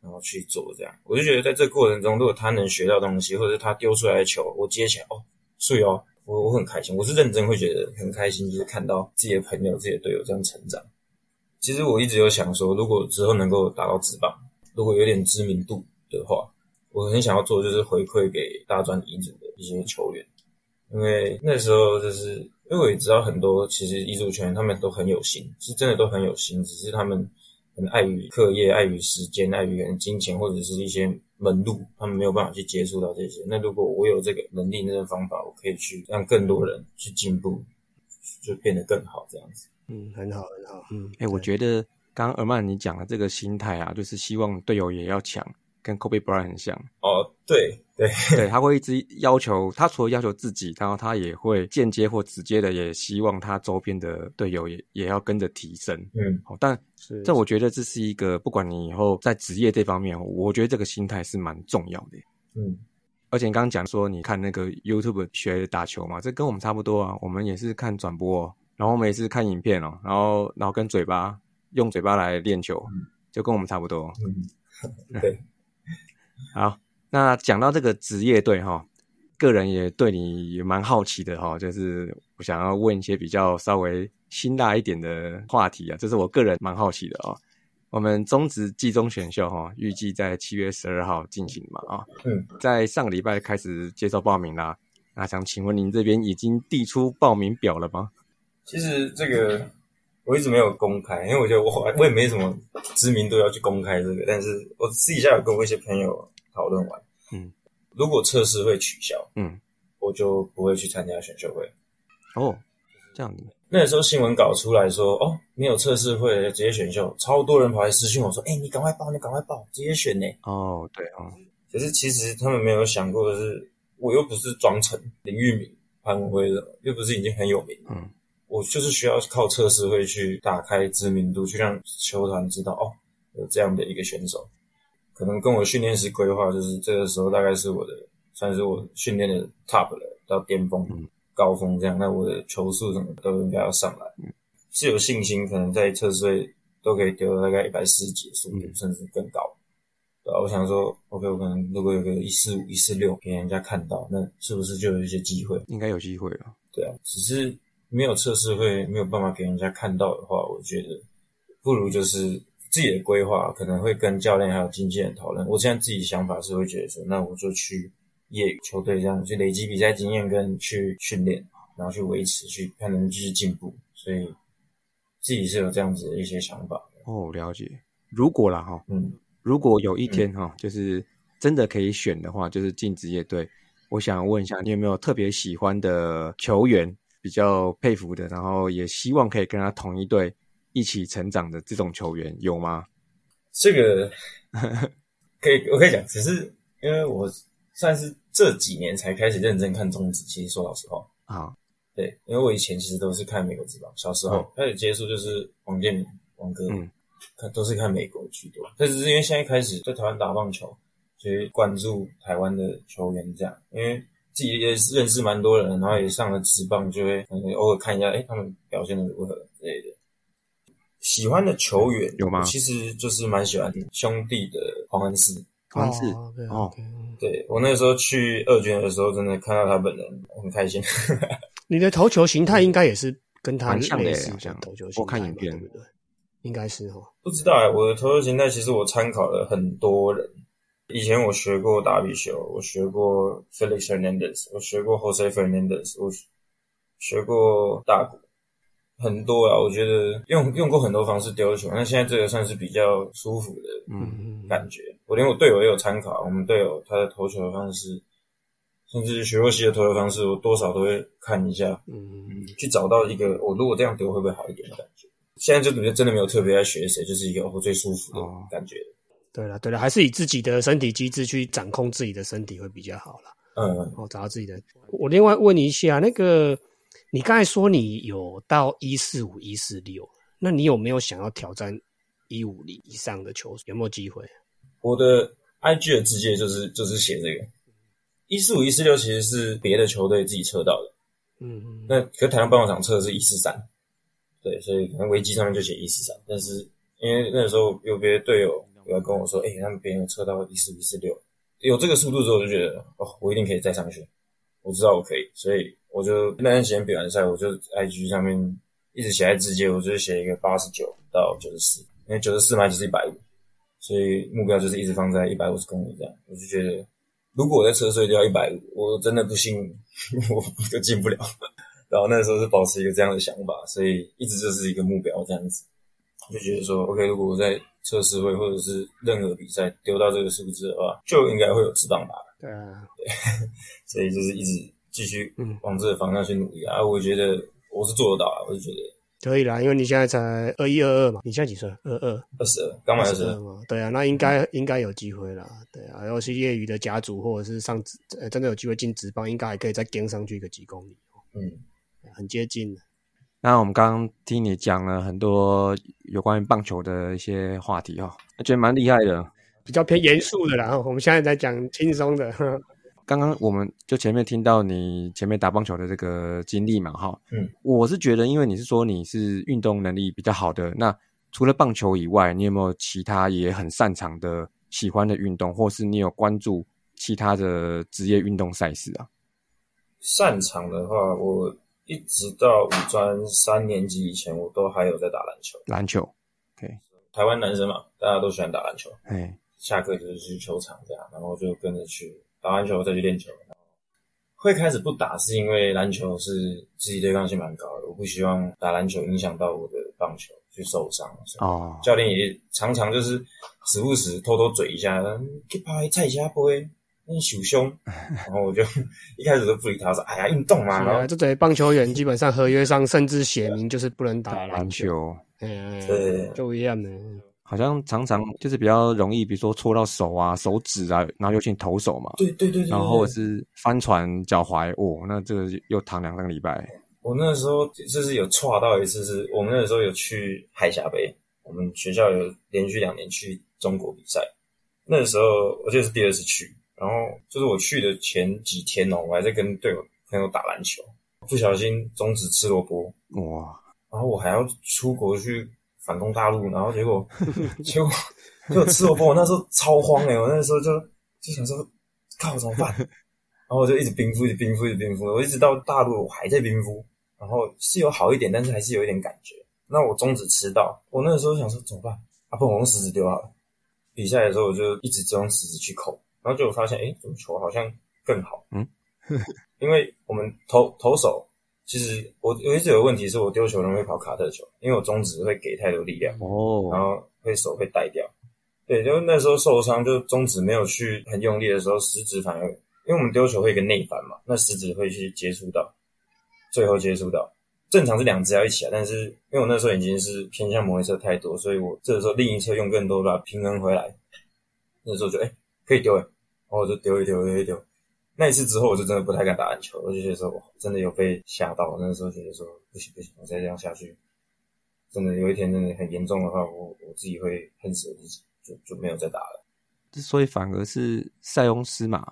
Speaker 1: 然后去做这样。我就觉得在这过程中，如果他能学到东西，或者是他丢出来的球，我接起来，哦，是哦，我我很开心，我是认真会觉得很开心，就是看到自己的朋友、自己的队友这样成长。其实我一直有想说，如果之后能够达到职棒，如果有点知名度的话，我很想要做就是回馈给大专乙组的一些球员，因为那时候就是因为我也知道很多其实艺术圈他们都很有心，是真的都很有心，只是他们很碍于课业、碍于时间、碍于可能金钱或者是一些门路，他们没有办法去接触到这些。那如果我有这个能力、那个方法，我可以去让更多人去进步，就变得更好这样子。
Speaker 3: 嗯，很好，很好。嗯，
Speaker 5: 哎、我觉得刚刚尔曼你讲的这个心态啊，就是希望队友也要强，跟 Kobe Bryant 很像。
Speaker 1: 哦，对对，
Speaker 5: 对，他会一直要求，他除了要求自己，然后他也会间接或直接的，也希望他周边的队友也也要跟着提升。
Speaker 1: 嗯，
Speaker 5: 好，但
Speaker 3: 是
Speaker 5: 这我觉得这是一个，不管你以后在职业这方面，我觉得这个心态是蛮重要的。
Speaker 1: 嗯，
Speaker 5: 而且你刚刚讲说，你看那个 YouTube 学打球嘛，这跟我们差不多啊。我们也是看转播、哦，然后我们也是看影片哦，然后然后跟嘴巴用嘴巴来练球，就跟我们差不多。
Speaker 1: 嗯，[laughs] 对，
Speaker 5: 好，那讲到这个职业队哈，个人也对你也蛮好奇的哈，就是我想要问一些比较稍微辛辣一点的话题啊，这是我个人蛮好奇的哦。我们中职季中选秀哈，预计在七月十二号进行嘛啊，
Speaker 1: 嗯，
Speaker 5: 在上个礼拜开始接受报名啦。那想请问您这边已经递出报名表了吗？
Speaker 1: 其实这个我一直没有公开，因为我觉得我 [laughs] 我也没什么知名度要去公开这个，但是我私底下有跟我一些朋友讨论完，
Speaker 5: 嗯，
Speaker 1: 如果测试会取消，
Speaker 5: 嗯，
Speaker 1: 我就不会去参加选秀会。
Speaker 5: 哦，这样子，
Speaker 1: 那时候新闻稿出来说，哦，没有测试会直接选秀，超多人跑来私信我说，哎、你赶快报，你赶快报，直接选呢。
Speaker 5: 哦，对哦，
Speaker 1: 可是其实他们没有想过的是，我又不是庄臣、林玉敏、潘文辉的，又不是已经很有名，
Speaker 5: 嗯，
Speaker 1: 我就是需要靠测试会去打开知名度，去让球团知道哦，有这样的一个选手，可能跟我训练师规划，就是这个时候大概是我的算是我训练的 top 了，到巅峰、
Speaker 5: 嗯
Speaker 1: 高峰这样，那我的球速什么都应该要上来，是有信心，可能在测试会都可以丢到大概一百四十几的速度，
Speaker 5: 嗯
Speaker 1: 甚至更高。对啊，我想说，OK，我可能如果有个一四五、一四六给人家看到，那是不是就有一些机会？
Speaker 5: 应该有机会了。
Speaker 1: 对啊，只是没有测试会没有办法给人家看到的话，我觉得不如就是自己的规划，可能会跟教练还有经纪人讨论。我现在自己想法是会觉得说，那我就去业余球队这样去累积比赛经验跟去训练，然后去维持，去看能继续进步。所以自己是有这样子的一些想法。
Speaker 5: 哦，了解。如果啦哈，
Speaker 1: 嗯，
Speaker 5: 如果有一天哈、就是真的可以选的话，就是进职业队，我想问一下，你有没有特别喜欢的球员，比较佩服的，然后也希望可以跟他同一队一起成长的这种球员有吗？
Speaker 1: 这个可以，我可以讲，只是因为我算是这几年才开始认真看中职。其实说老实话，
Speaker 5: 啊，
Speaker 1: 对，因为我以前其实都是看美国职棒，小时候、
Speaker 5: 嗯
Speaker 1: 开始接触就是王建民、王哥，
Speaker 5: 嗯
Speaker 1: 看都是看美国居多。但是因为现在开始在台湾打棒球，所以关注台湾的球员这样，因为自己也是认识蛮多人，然后也上了职棒，就会偶尔看一下，哎，他们表现的如何之类的。喜欢的球员
Speaker 5: 有吗
Speaker 1: 其实就是蛮喜欢兄弟的黄恩赐。
Speaker 5: 黄志
Speaker 3: 哦，OK，
Speaker 5: 哦
Speaker 1: 对我那时候去二军的时候，真的看到他本人很开心。[laughs]
Speaker 3: 你的投球形态应该也是跟他
Speaker 5: 蛮像的
Speaker 3: 类似
Speaker 5: 耶好像
Speaker 3: 投球形态
Speaker 5: 我看影
Speaker 3: 嘛
Speaker 5: 片
Speaker 3: 对不对？应该是哦。
Speaker 1: 不知道哎、我的投球形态其实我参考了很多人。以前我学过达比修，我学过 Felix Hernandez，我学过 Jose Fernandez，我学过大谷，很多啊。我觉得用用过很多方式丢球，那现在这个算是比较舒服的
Speaker 5: 嗯
Speaker 3: 嗯，
Speaker 1: 感觉。我连我队友也有参考，我们队友他的投球的方式，甚至学若曦的投球方式，我多少都会看一下，
Speaker 3: 嗯，
Speaker 1: 去找到一个我如果这样丢会不会好一点的感觉。现在就觉得真的没有特别在学谁，就是一个我最舒服的
Speaker 5: 哦
Speaker 1: 感觉。
Speaker 3: 对了对了，还是以自己的身体机制去掌控自己的身体会比较好啦。
Speaker 1: 嗯，
Speaker 3: 哦，找到自己的。我另外问你一下，那个你刚才说你有到一四五、一四六，那你有没有想要挑战一五零以上的球？有没有机会？
Speaker 1: 我的 IG 的字界就是就是写这个一四五一四六，其实是别的球队自己测到的。
Speaker 3: 嗯嗯，
Speaker 1: 那可台湾棒球场测的是一四三，对，所以可能维基上面就写一四三，但是因为那时候有别的队友有来跟我说，哎、他们别人有测到一四五一四六，有这个速度之后，我就觉得哦，我一定可以再上去，我知道我可以，所以我就那段时间比完赛，我就 IG 上面一直写在字节，我就写一个八十九到九十四，因为九十四嘛就是一百五，所以目标就是一直放在一百五十公里这样，我就觉得。如果我在车隧掉一百五，我真的不信我就进不了。[laughs] 然后那时候是保持一个这样的想法，所以一直就是一个目标这样子，就觉得说，OK，如果我在测试会或者是任何比赛丢到这个数字的话，就应该会有直棒打，
Speaker 3: 对啊，对 [laughs]
Speaker 1: 所以就是一直继续
Speaker 3: 嗯
Speaker 1: 往这个方向去努力啊。我觉得我是做得到啊，我是觉得
Speaker 3: 可以啦，因为你现在才二一二二嘛，你现在几岁？二二。
Speaker 1: 二十二，刚满二十二，
Speaker 3: 嘛，对啊，那应该应该有机会啦，对啊，要是业余的甲组或者是上职，呃，真的有机会进职棒，应该还可以再跟上去一个几公里，
Speaker 1: 嗯，
Speaker 3: 很接近的。
Speaker 5: 那我们刚刚听你讲了很多有关于棒球的一些话题哈、哦，我觉得蛮厉害的。
Speaker 3: 比较偏严肃的啦，然后我们现在在讲轻松的，呵
Speaker 5: 刚刚我们就前面听到你前面打棒球的这个经历嘛，哈，
Speaker 1: 嗯，
Speaker 5: 我是觉得，因为你是说你是运动能力比较好的，那除了棒球以外，你有没有其他也很擅长的、喜欢的运动，或是你有关注其他的职业运动赛事啊？
Speaker 1: 擅长的话，我一直到五专三年级以前，我都还有在打篮球。
Speaker 5: 篮球，
Speaker 1: 台湾男生嘛，大家都喜欢打篮球，
Speaker 5: 哎，
Speaker 1: 下课就是去球场这样，然后就跟着去打完球再去练球。会开始不打是因为篮球是自己对抗性蛮高的，我不希望打篮球影响到我的棒球去受伤。
Speaker 5: 哦，
Speaker 1: 教练也常常就是时不时偷偷嘴一下，嗯去拍菜虾杯，你手凶，然后我就 [laughs] 一开始都不理他，说哎呀运动嘛，然后
Speaker 3: 啊，这对棒球员基本上合约上甚至写明就是不能打篮
Speaker 5: 篮
Speaker 3: 球，
Speaker 5: 球
Speaker 3: 哎呀，
Speaker 1: 对
Speaker 3: 就一样的。
Speaker 5: 好像常常就是比较容易，比如说戳到手啊、手指啊，然后又去投手嘛，
Speaker 1: 对对对对，
Speaker 5: 然后或者是翻船脚踝，哦，那这个又躺两三个礼拜。
Speaker 1: 我那时候就是有错到一次，是我们那时候有去海峡杯，我们学校有连续两年去中国比赛。那时候我记得是第二次去，然后就是我去的前几天哦，我还在跟队友朋友打篮球，不小心中指吃萝卜，
Speaker 5: 哇，
Speaker 1: 然后我还要出国去反攻大陆，然后结果结果结果吃萝卜，我那时候超慌哎、我那时候就就想说，靠怎么办？[laughs] 然后我就一直冰敷，一直冰敷，一直冰敷，我一直到大陆我还在冰敷，然后是有好一点，但是还是有一点感觉。那我中指吃到，我那个时候想说怎么办？啊，不，我用食指丢好了。比赛的时候我就一直只用食指去扣，然后就发现，哎，怎么球好像更好？
Speaker 5: 嗯，
Speaker 1: 因为我们投投手，其实我我一直有个问题是我丢球容易跑卡特球，因为我中指会给太多力量，哦然
Speaker 5: 哦，
Speaker 1: 后会手会带掉。对，就那时候受伤，就中指没有去很用力的时候，食指反而因为我们丢球会有一个内反嘛，那食指会去接触到，最后接触到。正常是两只要一起啊，但是因为我那时候已经是偏向摩托车太多，所以我这个时候另一侧用更多把它平衡回来。那时候就哎、可以丢哎，然后我就丢一丢丢一丢。那一次之后，我就真的不太敢打篮球，我就觉得说哇真的有被吓到。那时候觉得说不行不行，我再这样下去，真的有一天真的很严重的话，我我自己会恨死我自己，就就没有再打了。
Speaker 5: 之所以反而是塞翁失马，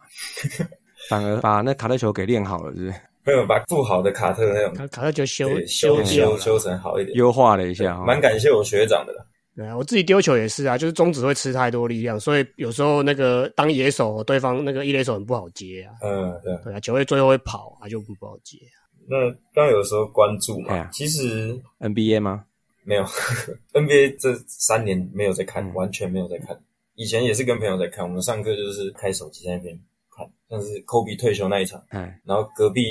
Speaker 5: 反而把那卡特球给练好了，是不是？
Speaker 1: 没有把不好的卡特那种
Speaker 3: 卡卡特球修
Speaker 1: 修。修修成好一点，
Speaker 5: 优化了一下哈，
Speaker 1: 蛮感谢我学长的啦。
Speaker 3: 对啊，我自己丢球也是啊，就是中指会吃太多力量，所以有时候那个当野手，对方那个一垒手很不好接啊。
Speaker 1: 嗯，对。
Speaker 3: 对啊，球会最后会跑啊，就不不好接。
Speaker 1: 那刚刚有时候关注嘛其实
Speaker 5: NBA 吗？
Speaker 1: 没有 [laughs] NBA 这三年没有在看，
Speaker 5: 嗯
Speaker 1: 完全没有在看。以前也是跟朋友在看，我们上课就是开手机在那边看，像是科比退休那一场，
Speaker 5: 嗯，
Speaker 1: 然后隔壁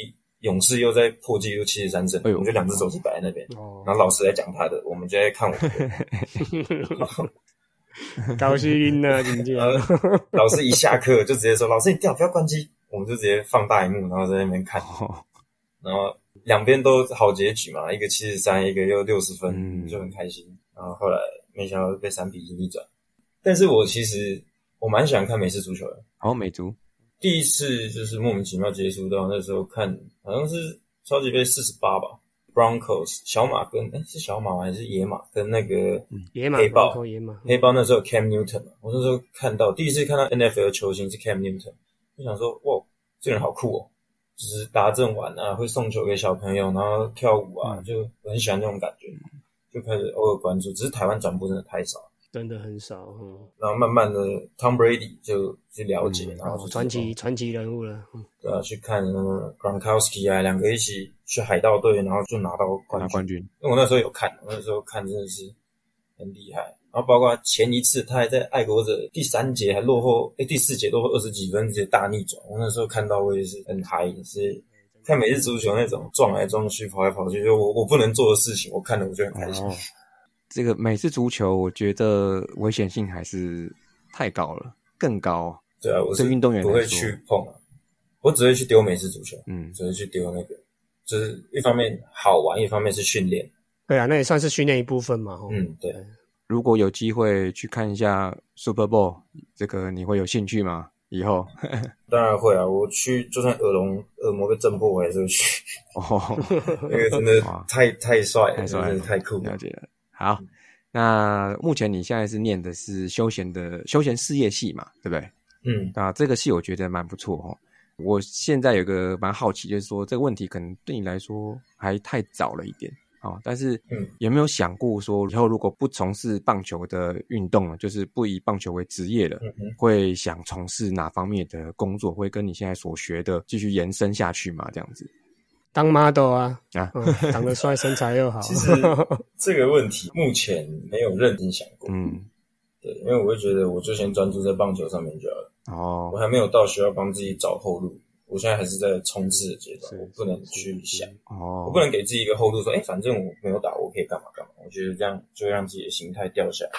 Speaker 1: 勇士又在破纪录七十三胜，
Speaker 5: 哎
Speaker 1: 我们就两只手机摆在那边，
Speaker 3: 哦，
Speaker 1: 然后老师在讲他的，我们就在看我的。[laughs]
Speaker 3: 高兴呢，真正。
Speaker 1: 然 [laughs] 后老师一下课就直接说：“老师你掉，不要关机。”我们就直接放大荧幕，然后在那边看，
Speaker 5: 哦，
Speaker 1: 然后两边都好结局嘛，一个七十三，一个又六十分，
Speaker 5: 嗯
Speaker 1: 就很开心。然后后来没想到被三比一逆转，但是我其实我蛮喜欢看美式足球的。
Speaker 5: 好美足，
Speaker 1: 第一次就是莫名其妙接触到，那时候看好像是超级杯四十八吧，Broncos 小马跟哎是小马还是野马？跟那个
Speaker 3: 野马
Speaker 1: 黑豹。
Speaker 3: 包野马，
Speaker 1: 黑豹那时候有 Cam Newton 嘛，我那时候看到第一次看到 NFL 球星是 Cam Newton，就想说哇这人好酷哦，就是打正玩啊，会送球给小朋友，然后跳舞啊，
Speaker 5: 嗯。
Speaker 1: 就我很喜欢那种感觉，就开始偶尔关注，只是台湾转播真的太少，
Speaker 3: 真的很少。嗯，
Speaker 1: 然后慢慢的 Tom Brady 就去了解，
Speaker 5: 嗯
Speaker 1: 然后
Speaker 3: 传奇传奇人物了。嗯
Speaker 1: 对啊，去看那个 Gronkowski 啊，两个一起去海盗队，然后就拿到冠军。
Speaker 5: 拿冠军，
Speaker 1: 因为我那时候有看，我那时候看真的是很厉害。然后包括前一次他还在爱国者第三节还落后，哎第四节落后二十几分，直接大逆转。我那时候看到我也是很嗨，是看每日足球那种撞来撞去、跑来跑去，就我我不能做的事情，我看了我就很开心。
Speaker 5: 哦，这个美式足球，我觉得危险性还是太高了，更高。
Speaker 1: 对啊，我是
Speaker 5: 对运动员
Speaker 1: 不会去碰啊，我只会去丢美式足球，
Speaker 5: 嗯，
Speaker 1: 只会去丢那个，就是一方面好玩，一方面是训练。
Speaker 3: 对啊，那也算是训练一部分嘛。哦
Speaker 1: 嗯，对。
Speaker 5: 如果有机会去看一下 Super Bowl，这个你会有兴趣吗？以后 [laughs]
Speaker 1: 当然会啊，我去就算耳聋耳膜被震破，我还是会去。
Speaker 5: 哦，
Speaker 1: 那个真的太太帅了，
Speaker 5: 太帅了
Speaker 1: 真的太酷了
Speaker 5: 了。解了。好，那目前你现在是念的是休闲的休闲事业系嘛，对不对？
Speaker 1: 嗯
Speaker 5: 啊，这个系我觉得蛮不错哦。我现在有个蛮好奇，就是说这个问题可能对你来说还太早了一点啊、但是
Speaker 1: 嗯
Speaker 5: 有没有想过说以后如果不从事棒球的运动了，就是不以棒球为职业了，
Speaker 1: 嗯，
Speaker 5: 会想从事哪方面的工作？会跟你现在所学的继续延伸下去吗？这样子
Speaker 3: 当 model 啊，
Speaker 5: 啊？
Speaker 3: 嗯，长得帅，身材又好。
Speaker 1: 其实这个问题目前没有认真想过。
Speaker 5: 嗯，
Speaker 1: 对，因为我会觉得我就先专注在棒球上面就好了，哦我
Speaker 5: 哦，
Speaker 1: 还没有到需要帮自己找后路。我现在还是在冲刺的阶段，我不能去想，
Speaker 5: 哦，
Speaker 1: 我不能给自己一个后路，说，哎，反正我没有打，我可以干嘛干嘛。我觉得这样就会让自己的心态掉下来。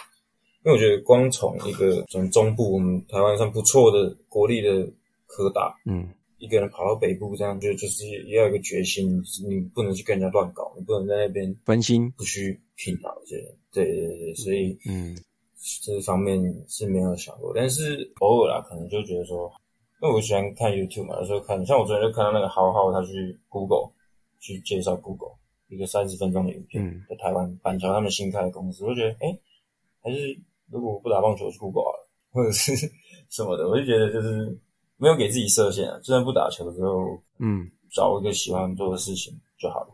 Speaker 1: 因为我觉得光从一个从中部我们台湾算不错的国立的科大，
Speaker 5: 嗯
Speaker 1: 一个人跑到北部，这样就就是也要有一个决心，你不能去跟人家乱搞，你不能在那边
Speaker 5: 分心，
Speaker 1: 不去拼脑这些。对对对对，所以
Speaker 5: 嗯
Speaker 1: 这方面是没有想过，但是偶尔啦，可能就觉得说，因为我喜欢看 YouTube 嘛，有时候看，像我昨天就看到那个浩浩他去 Google 去介绍 Google 一个三十分钟的影片，
Speaker 5: 嗯。
Speaker 1: 在台湾板桥他们新开的公司，我就觉得哎、诶还是如果我不打棒球我去 Google 好了，或者是什么的，我就觉得就是没有给自己设限啊，就算不打球的时候，
Speaker 5: 嗯。
Speaker 1: 找一个喜欢做的事情就好了。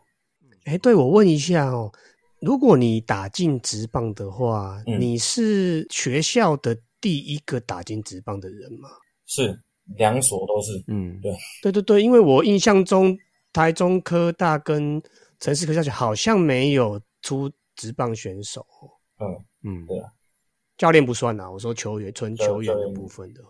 Speaker 3: 哎，对我问一下哦，如果你打进职棒的话，
Speaker 1: 嗯。
Speaker 3: 你是学校的第一个打进职棒的人吗？
Speaker 1: 是两所都是，
Speaker 5: 嗯。
Speaker 3: 对。对对对，因为我印象中台中科大跟城市科大好像没有出职棒选手，
Speaker 1: 嗯，
Speaker 5: 嗯。
Speaker 1: 对啊，
Speaker 3: 教练不算啊。我说球员纯球员的部分的，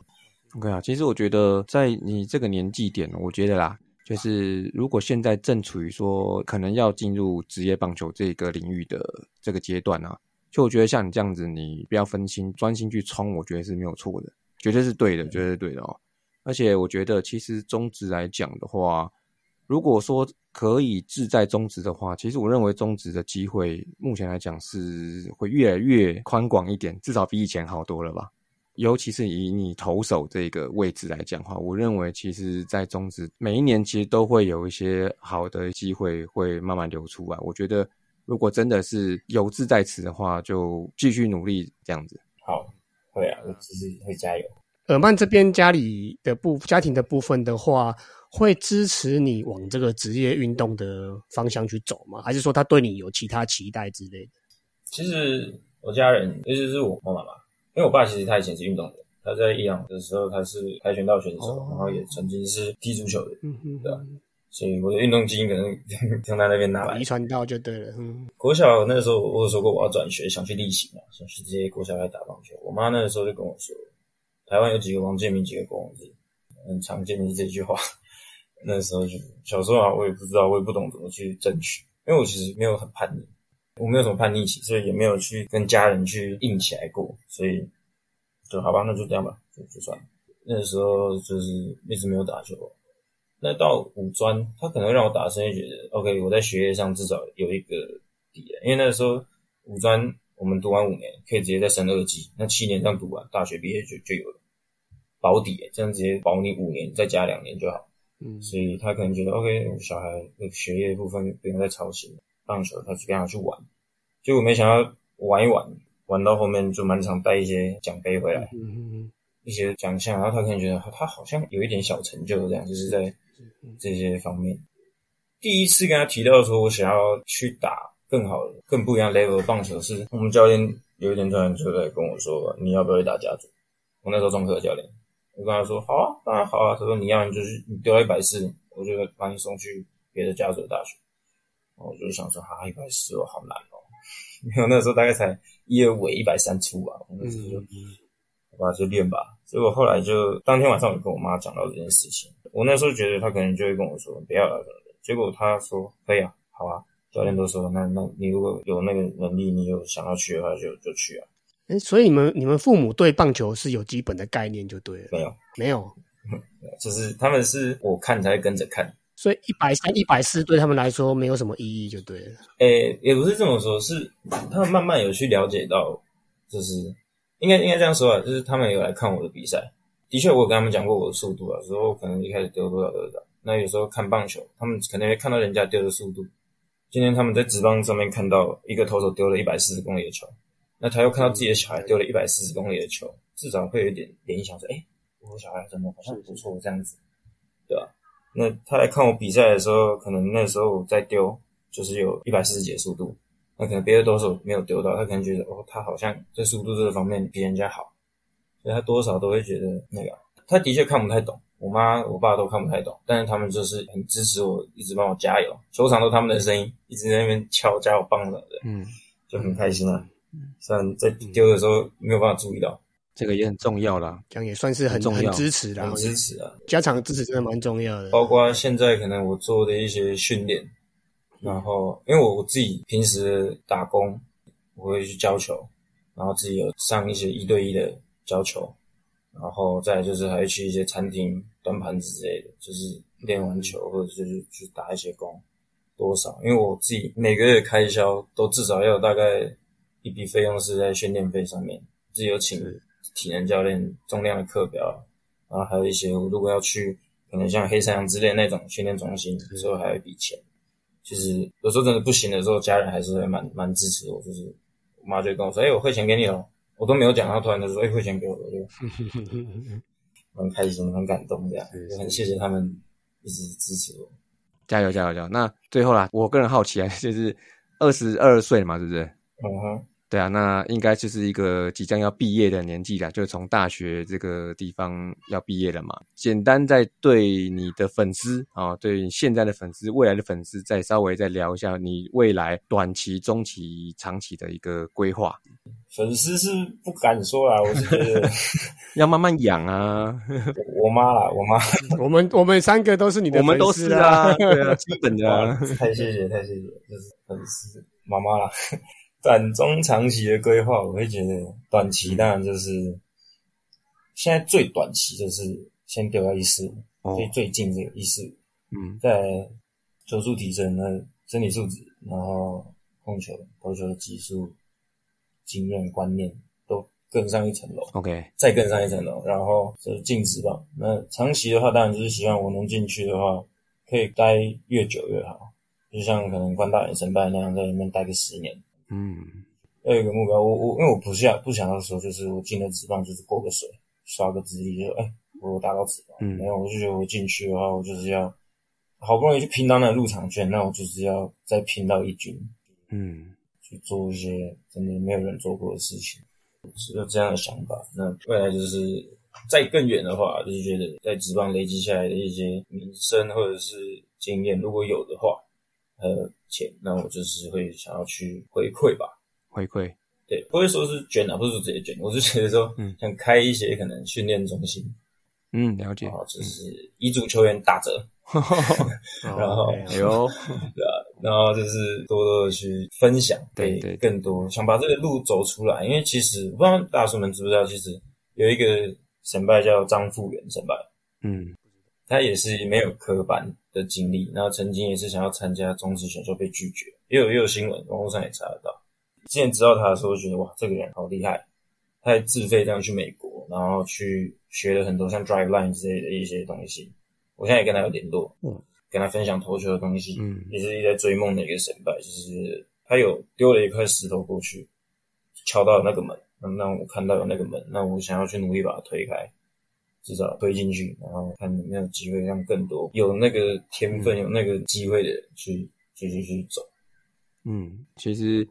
Speaker 5: ，OK 啊。其实我觉得在你这个年纪点，我觉得啦，就是如果现在正处于说可能要进入职业棒球这个领域的这个阶段啊，就我觉得像你这样子，你不要分心，专心去冲，我觉得是没有错的，绝对是对的，绝对是对的哦。而且我觉得，其实中职来讲的话，如果说可以志在中职的话，其实我认为中职的机会目前来讲是会越来越宽广一点，至少比以前好多了吧。尤其是以你投手这个位置来讲的话，我认为其实，在中职每一年其实都会有一些好的机会会慢慢流出来。我觉得，如果真的是有志在此的话，就继续努力这样子。
Speaker 1: 好，会啊，我只是会加油。
Speaker 3: 尔曼这边家里的部家庭的部分的话，会支持你往这个职业运动的方向去走吗？还是说他对你有其他期待之类的？
Speaker 1: 其实我家人，尤其是我妈妈嘛，因为我爸其实他以前是运动员，他在伊朗的时候他是跆拳道选手，
Speaker 3: 哦
Speaker 1: 然后也曾经是踢足球的，
Speaker 3: 嗯哼
Speaker 1: 对啊所以我的运动基因可能 [laughs] 从他那边拿来
Speaker 3: 遗。传到就对了。嗯，
Speaker 1: 国小那时候我有说过我要转学，想去例行嘛，想去直接国小来打棒球。我妈那个时候就跟我说，台湾有几个王建民，几个郭宏志，很常见的这句话。[laughs] 那时候就小时候啊，我也不知道，我也不懂怎么去争取，因为我其实没有很叛逆，我没有什么叛逆期，所以也没有去跟家人去硬起来过，所以就好吧，那就这样吧，就就算了。那时候就是一直没有打球，那到五专，他可能让我打生意，觉得 OK，我在学业上至少有一个底了，因为那个时候五专我们读完五年，可以直接再升二级，那七年这样读完，大学毕业就就有了保底，这样直接保你五年，再加两年就好。
Speaker 3: 嗯
Speaker 1: 所以他可能觉得 OK，我小孩的学业部分不用再操心，棒球他去跟他去玩，结果没想到玩一玩，玩到后面就蛮常带一些奖杯回来，
Speaker 3: 嗯嗯
Speaker 1: 一些奖项，然后他可能觉得他好像有一点小成就，这样就是在这些方面。第一次跟他提到说我想要去打更好的、更不一样 level 的棒球，是我们教练有一天突然就在跟我说：“你要不要去打甲组？”我那时候中科的教练，我跟他说：“好啊，当然好啊。”他说：“你要你就是你丢到一百四，我就把你送去别的甲组的大学。”我就想说：“哈、一百四哦，好难哦。[laughs] ”因为我那时候大概才一二尾一百三出吧，我那时候就。好吧，就练吧。结果后来就当天晚上，我跟我妈讲到这件事情。我那时候觉得她可能就会跟我说不要了什么的。结果她说可以啊，好啊。教练都说那那你如果有那个能力，你有想要去的话就就去啊。
Speaker 3: 哎，所以你们你们父母对棒球是有基本的概念就对了，
Speaker 1: 没有，
Speaker 3: 没有，[laughs]
Speaker 1: 就是他们是我看才会跟着看。
Speaker 3: 所以一百三、一百四对他们来说没有什么意义就对了。
Speaker 1: 诶、也不是这么说，是他们慢慢有去了解到，就是应该应该这样说啊，就是他们有来看我的比赛。的确，我有跟他们讲过我的速度啊，时候可能一开始丢多少多少。那有时候看棒球，他们可能会看到人家丢的速度。今天他们在职棒上面看到一个投手丢了一百四十公里的球，那他又看到自己的小孩丢了一百四十公里的球，至少会有点联想说，哎、我小孩真的好像不错这样子，对吧、那他来看我比赛的时候，可能那时候我在丢，就是有一百四十几的速度，那可能别的投手没有丢到，他可能觉得哦，他好像在速度这个方面比人家好，所以他多少都会觉得那个，他的确看不太懂，我妈我爸都看不太懂，但是他们就是很支持我，一直帮我加油，球场都他们的声音，一直在那边敲加我棒的，
Speaker 5: 嗯，
Speaker 1: 就很开心啊。虽然在丢的时候没有办法注意到，
Speaker 5: 这个也很重要啦。
Speaker 3: 这样也算是很
Speaker 5: 很重要
Speaker 3: 很支持啦
Speaker 1: 很，支持啊。
Speaker 3: 家长的支持真的蛮重要的。
Speaker 1: 包括现在可能我做的一些训练，然后因为我我自己平时打工，我会去教球，然后自己有上一些一对一的教球，然后再来就是还会去一些餐厅、端盘子之类的，就是练完球或者就是去打一些工，多少？因为我自己每个月开销都至少要有大概一笔费用是在训练费上面，自己有请体能教练、重量的课表，然后还有一些我如果要去可能像黑山羊之类那种训练中心，有时候还有一笔钱。其实有时候真的不行的时候，家人还是会蛮蛮支持我，就是我妈就跟我说：“哎、我汇钱给你了。”我都没有讲，她突然就说：“哎、汇钱给我了。”我就 [laughs] 蛮开心、很感动，这样
Speaker 5: 是
Speaker 1: 就很谢谢他们一直支持我。
Speaker 5: 加油加油加油！那最后啦，我个人好奇啊，就是二十二岁嘛，是不是？
Speaker 1: 嗯哼，
Speaker 5: 对啊，那应该就是一个即将要毕业的年纪了，就是从大学这个地方要毕业了嘛。简单在对你的粉丝啊、对现在的粉丝、未来的粉丝，再稍微再聊一下你未来短期、中期、长期的一个规划。
Speaker 1: 粉丝是不敢说啦，我是觉得 [laughs]
Speaker 5: 要慢慢养啊，[laughs]
Speaker 1: 我妈啦，我妈
Speaker 3: 我们我们三个都是你的
Speaker 5: 我们都
Speaker 3: 粉丝
Speaker 5: 是啊，对啊，基本的啊。[laughs]
Speaker 1: 太谢谢太谢谢，就是粉丝妈妈啦。短中长期的规划，我会觉得短期当然就是现在最短期就是先丢到一四五，
Speaker 5: 哦
Speaker 1: 最最近这个一四五，
Speaker 5: 嗯
Speaker 1: 在球速提升、那身体素质，然后控球、投球的技术、经验、观念都更上一层楼。
Speaker 5: ，OK，
Speaker 1: 再更上一层楼，然后就是进职棒。那长期的话，当然就是希望我能进去的话，可以待越久越好。就像可能关大远神拜那样，在里面待个十年。
Speaker 5: 嗯
Speaker 1: 要有一个目标，我我因为我不想不想要说，就是我进了职棒就是过个水，刷个资历，就哎、我达到职棒。
Speaker 5: 嗯
Speaker 1: 没有，我就觉得我进去的话，我就是要好不容易去拼到那个入场券，那我就是要再拼到一军，
Speaker 5: 嗯
Speaker 1: 去做一些真的没有人做过的事情，是有这样的想法。那未来就是再更远的话，就是觉得在职棒累积下来的一些名声或者是经验，如果有的话，还有钱，那我就是会想要去回馈吧。
Speaker 5: 回馈，
Speaker 1: 对，不会说是捐啊，不是说直接捐，我是觉得说，
Speaker 5: 嗯
Speaker 1: 想开一些可能训练中心，
Speaker 5: 嗯，了解
Speaker 1: 然。后就是遗嘱球员打折，[laughs] 然后
Speaker 5: 哎呦，[laughs]
Speaker 1: 对啊，然后就是多多的去分享，给
Speaker 5: 对对
Speaker 1: 更多想把这个路走出来。因为其实不知道大叔们知不知道，其实有一个神拜叫张富元神拜，
Speaker 5: 嗯
Speaker 1: 他也是没有科班的经历，然后曾经也是想要参加中职选秀被拒绝，也有也有新闻，网络上也查得到。之前知道他的时候，觉得哇，这个人好厉害，他还自费这样去美国，然后去学了很多像 drive line 之类的一些东西。我现在也跟他有联络，
Speaker 5: 嗯
Speaker 1: 跟他分享投球的东西，
Speaker 5: 嗯
Speaker 1: 也是一直在追梦的一个神拜，就是他有丢了一块石头过去，敲到那个门，那让我看到有那个门，那我想要去努力把它推开，至少推进去，然后看有没有机会让更多有那个天分、有那个机会的人去继续去走。
Speaker 5: 嗯，其实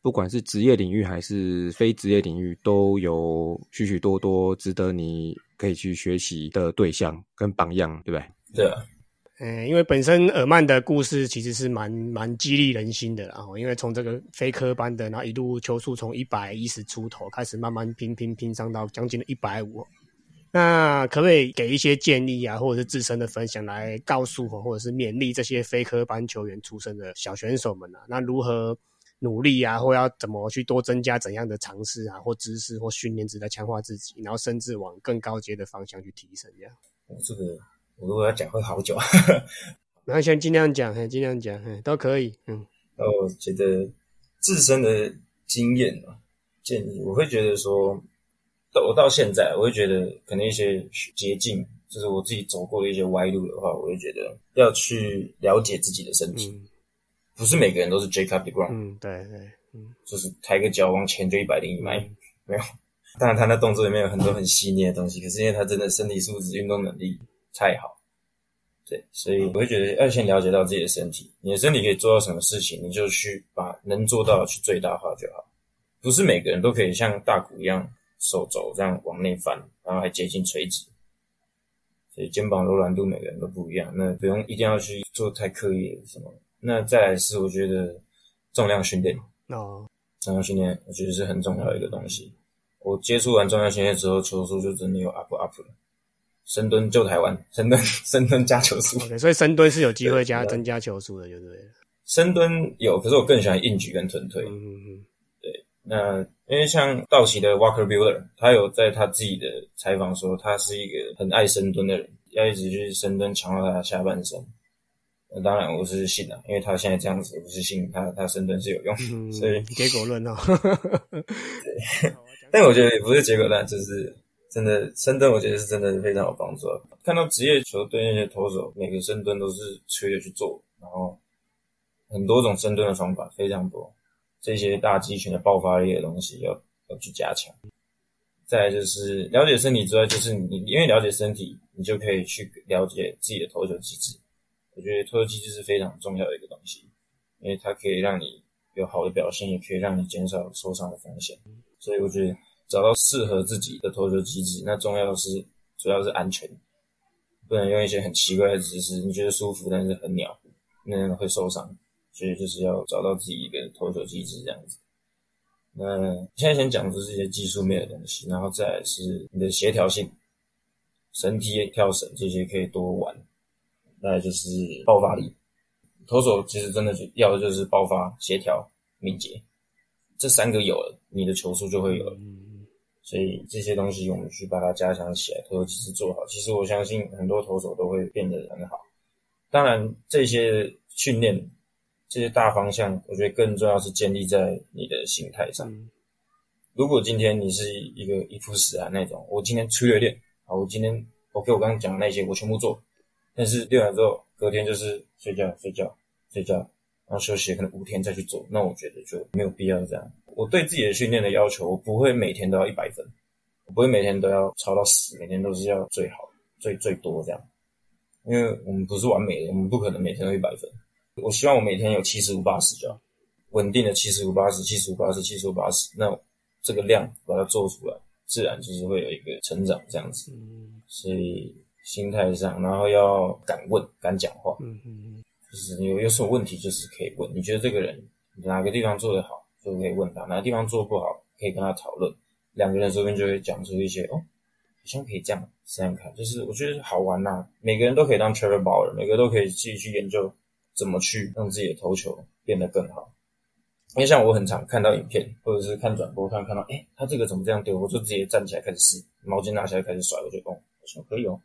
Speaker 5: 不管是职业领域还是非职业领域，都有许许多多值得你可以去学习的对象跟榜样，对不对？
Speaker 1: 对啊，
Speaker 3: 嗯，因为本身尔曼的故事其实是蛮蛮激励人心的啦，然后因为从这个非科班的，然后一路球速从一百一十出头开始慢慢拼拼拼上到将近的一百五。那可不可以给一些建议啊，或者是自身的分享来告诉我，或者是勉励这些非科班球员出身的小选手们啊？那如何努力啊，或要怎么去多增加怎样的尝试啊，或知识或训练，值得强化自己，然后甚至往更高阶的方向去提升这样。
Speaker 1: 我这个我如果要讲会好久。
Speaker 3: 然后先尽量讲，嘿，尽量讲，嘿，都可以，嗯。
Speaker 1: 那我觉得自身的经验啊，建议我会觉得说，到我到现在，我会觉得可能一些捷径，就是我自己走过的一些歪路的话，我会觉得要去了解自己的身体，
Speaker 3: 嗯
Speaker 1: 不是每个人都是 Jacob Degrom，、
Speaker 3: 嗯，对对，嗯
Speaker 1: 就是抬个脚往前就一百零一迈，[laughs] 没有。当然，他那动作里面有很多很细腻的东西，可是因为他真的身体素质、运动能力太好，对，所以我会觉得要先了解到自己的身体，你的身体可以做到什么事情，你就去把能做到的去最大化就好。不是每个人都可以像大谷一样手肘这样往内翻，然后还接近垂直，所以肩膀柔软度每个人都不一样，那不用一定要去做太刻意的什么。那再来是我觉得重量训练，
Speaker 3: 哦，
Speaker 1: 重量训练我觉得是很重要的一个东西。我接触完重量训练之后，球速就真的有 up up 了。深蹲救台湾，深蹲 [laughs] 深蹲加球速
Speaker 3: ，OK，所以深蹲是有机会加增加球速的，就对了。
Speaker 1: 深蹲有，可是我更喜欢硬举跟臀推。
Speaker 3: 嗯嗯
Speaker 1: 那因为像道奇的 Walker Bueller，他有在他自己的采访说，他是一个很爱深蹲的人，要一直去深蹲强化他的下半身。那当然我是信啊，因为他现在这样子，我是信他他深蹲是有用，
Speaker 3: 嗯，[laughs]
Speaker 1: 所以
Speaker 3: 结果论 [laughs] 哦。
Speaker 1: 但我觉得也不是结果论，就是真的深蹲，我觉得是真的非常有帮助啊。看到职业球队那些投手，每个深蹲都是吹着去做，然后很多种深蹲的方法非常多，这些大肌群的爆发力的东西要要去加强。再就是了解身体之外，就是你因为了解身体，你就可以去了解自己的投球机制。我觉得投球机制是非常重要的一个东西，因为它可以让你有好的表现，也可以让你减少受伤的风险。所以我觉得找到适合自己的投球机制，那重要的是主要是安全，不能用一些很奇怪的姿势，你觉得舒服但是很鸟，那样会受伤。所以就是要找到自己一个投球机制这样子。那现在先讲的是一些技术面的东西，然后再来是你的协调性、身体跳绳这些可以多玩。再来就是爆发力，投手其实真的就要的就是爆发、协调、敏捷，这三个有了，你的球速就会有了。所以这些东西我们去把它加强起来，投球机制做好，其实我相信很多投手都会变得很好。当然，这些训练、这些大方向，我觉得更重要是建立在你的心态上。如果今天你是一个一副死啊那种，我今天出了练，好，我今天 OK，我刚刚讲的那些我全部做，但是练完之后隔天就是睡觉、睡觉、睡觉，然后休息可能五天再去做，那我觉得就没有必要这样。我对自己的训练的要求，我不会每天都要一百分，我不会每天都要超到死，每天都是要最好、最最多这样。因为我们不是完美的，我们不可能每天都一百分。我希望我每天有七十五、八十就好，稳定的七十五、八十、七十五、八十、七十五、八十，那这个量把它做出来，自然就是会有一个成长这样子。所以心态上，然后要敢问、敢讲话，
Speaker 3: 嗯嗯
Speaker 1: 就是你有有什么问题，就是可以问。你觉得这个人哪个地方做得好，就可以问他；哪个地方做不好，可以跟他讨论。两个人这边就会讲出一些哦，好像可以这样想想看。就是我觉得好玩呐、每个人都可以当 Trevor Bauer，每个都可以自己去研究怎么去让自己的投球变得更好。因为像我很常看到影片，或者是看转播，突然看到，哎，他这个怎么这样丢，我就直接站起来开始试，毛巾拿起来开始甩，我就哦，好像可以哦。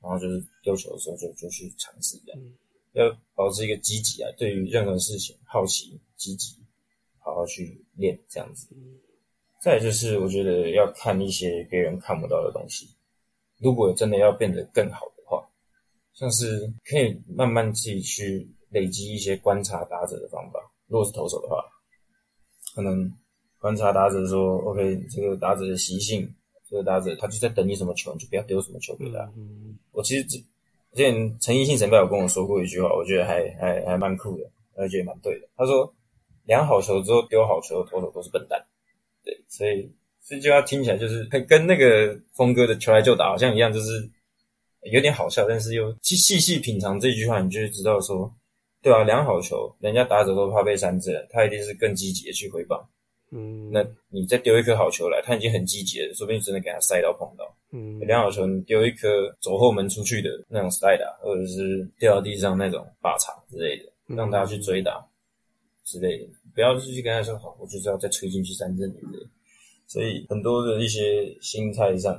Speaker 1: 然后就是丢球的时候就就去尝试这样，要保持一个积极啊，对于任何事情好奇、积极，好好去练这样子。再来就是我觉得要看一些别人看不到的东西，如果真的要变得更好的话，像是可以慢慢自己去累积一些观察打者的方法。如果是投手的话，可能观察打者说，OK，这个打者的习性，这个打者他就在等你什么球，你就不要丢什么球给他。
Speaker 3: 嗯
Speaker 1: 我其实之之前陈奕迅前辈有跟我说过一句话，我觉得还还还蛮酷的，而且也蛮对的。他说，量好球之后丢好球的投手都是笨蛋。对，所以这句话听起来就是跟那个峰哥的球来就打好像一样，就是有点好笑，但是又细细细品尝这句话，你就会知道说，对啊，两好球，人家打者都怕被三振，他一定是更积极的去回棒。
Speaker 3: 嗯，
Speaker 1: 那你再丢一颗好球来，他已经很积极了，说不定真的给他塞到碰到。
Speaker 3: 嗯
Speaker 1: 两好球，你丢一颗走后门出去的那种 slide，或者是掉到地上那种靶场之类的，让他去追打之类的，不要去跟他说好，我就是要再吹进去三振之类的。所以很多的一些心态上，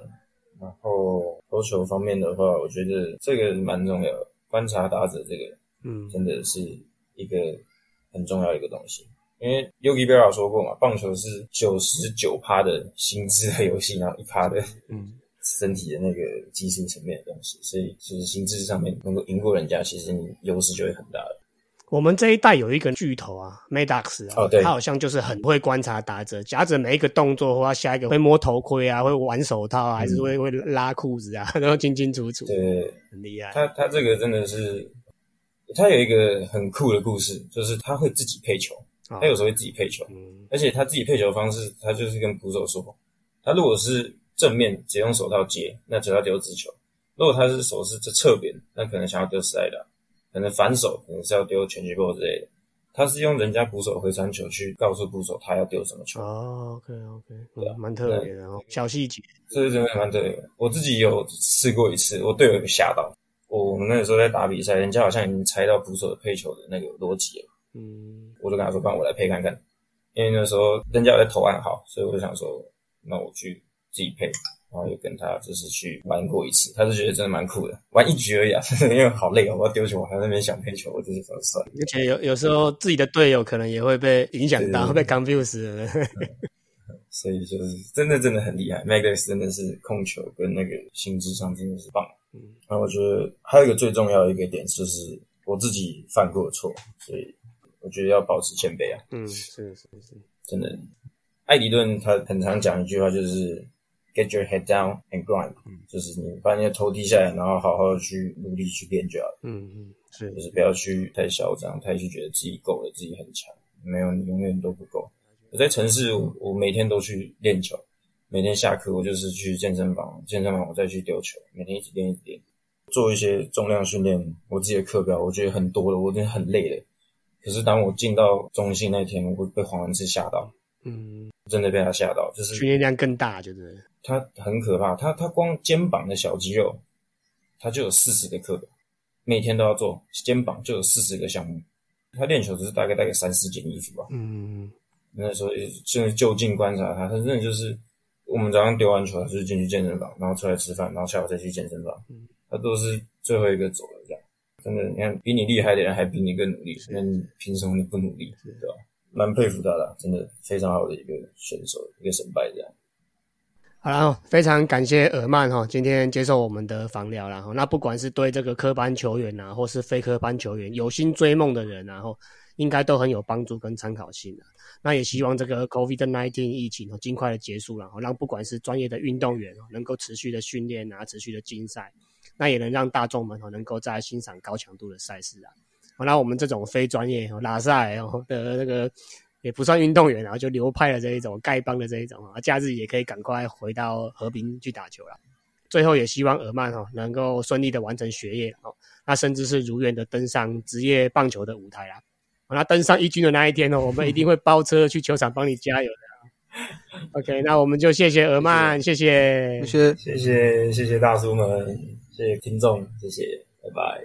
Speaker 1: 然后投球方面的话，我觉得这个蛮重要的。观察打者这个
Speaker 3: 嗯
Speaker 1: 真的是一个很重要的一个东西。因为 Yogi Berra 说过嘛，棒球是九十九趴的心智的游戏，然后一趴的
Speaker 3: 嗯
Speaker 1: 身体的那个技术层面的东西，所以其实心智上面能够赢过人家，其实你优势就会很大的。
Speaker 3: 我们这一代有一个巨头啊，Maddox 啊，
Speaker 1: 哦对
Speaker 3: 他好像就是很会观察打者，夹着每一个动作或他下一个会摸头盔啊，会玩手套啊，还是会会拉裤子啊，[laughs] 都清清楚楚，
Speaker 1: 嗯对，
Speaker 3: 很厉害。
Speaker 1: 他他这个真的是，他有一个很酷的故事，就是他会自己配球，
Speaker 3: 啊
Speaker 1: 他有时候会自己配球，
Speaker 3: 嗯
Speaker 1: 而且他自己配球的方式，他就是跟捕手说，他如果是正面只用手套接，那只要丢直球；如果他是手是这侧边，那可能想要丢 slide，可能反手可能是要丢全击波之类的。他是用人家捕手回传球去告诉捕手他要丢什么球，
Speaker 3: 哦，OK OK，
Speaker 1: 对
Speaker 3: 蛮特别的哦，小细节。
Speaker 1: 这是真的蛮特别的。我自己有试过一次，我队友有吓到。我们那个时候在打比赛，人家好像已经猜到捕手的配球的那个逻辑了。
Speaker 3: 嗯
Speaker 1: 我就跟他说：“不然我来配看看。”因为那时候人家有在投暗号，所以我就想说，那我去自己配。然后又跟他就是去玩过一次，他就觉得真的蛮酷的，玩一局而已啊，[laughs] 因为好累哦，我要丢球，我还在那边想配球，我就是说算了。
Speaker 3: 而且有有时候自己的队友可能也会被影响到，会被 confuse 了。[laughs]
Speaker 1: 所以就是真的真的很厉害 m a g u s 真的是控球跟那个心智上真的是棒。
Speaker 3: 嗯
Speaker 1: 那我觉得还有一个最重要的一个点就是我自己犯过的错，所以我觉得要保持谦卑啊，
Speaker 3: 嗯，是是是，
Speaker 1: 真的。艾迪顿他很常讲一句话，就是 “get your head down and grind”，、就是你把你的头低下来，然后好好的去努力去练就好了。
Speaker 3: 嗯嗯是
Speaker 1: 就是不要去太嚣张，太去觉得自己够了，自己很强，没有你永远都不够。我在城市，我我每天都去练球，每天下课我就是去健身房，健身房我再去丢球，每天一直练一直练，做一些重量训练。我自己的课表我觉得很多了，我真的很累了。可是当我进到中心那天，我会被黄文志吓到，
Speaker 3: 嗯，
Speaker 1: 真的被他吓到，就是
Speaker 3: 训练量更大，就是
Speaker 1: 他很可怕，他他光肩膀的小肌肉，他就有四十个课表，每天都要做，肩膀就有四十个项目。他练球只是大概大概三四件衣服吧。
Speaker 3: 嗯
Speaker 1: 那时候也真的就近观察他，他真的就是我们早上丢完球，他就是进去健身房，然后出来吃饭，然后下午再去健身房，嗯他都是最后一个走的这样。真的，你看比你厉害的人还比你更努力，那你凭什么你不努力？对吧？蛮佩服他的，真的非常好的一个选手，一个神败这样。
Speaker 3: 好了，非常感谢尔曼哈，今天接受我们的访聊然后那不管是对这个科班球员啊，或是非科班球员有心追梦的人、啊，然后应该都很有帮助跟参考性的、那也希望这个 COVID-19 疫情哦尽快的结束，然后让不管是专业的运动员哦能够持续的训练啊，持续的竞赛，那也能让大众们哦能够在欣赏高强度的赛事啊。好，那我们这种非专业哦拉赛哦的那个也不算运动员，然后就流派的这一种丐帮的这一种啊，假日也可以赶快回到和平去打球了。最后也希望尔曼哈能够顺利的完成学业哦，那甚至是如愿的登上职业棒球的舞台啦。好那登上一军的那一天呢，[laughs] 我们一定会包车去球场帮你加油的啊。[laughs] OK，那我们就谢谢尔曼，谢谢，
Speaker 2: 谢谢
Speaker 1: 谢谢谢谢大叔们，谢谢听众，谢谢，拜拜。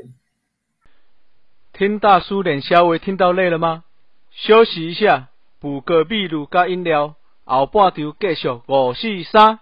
Speaker 6: 听大叔练稍微听到累了吗？休息一下，补个秘鲁加饮料，后半场继续五四三。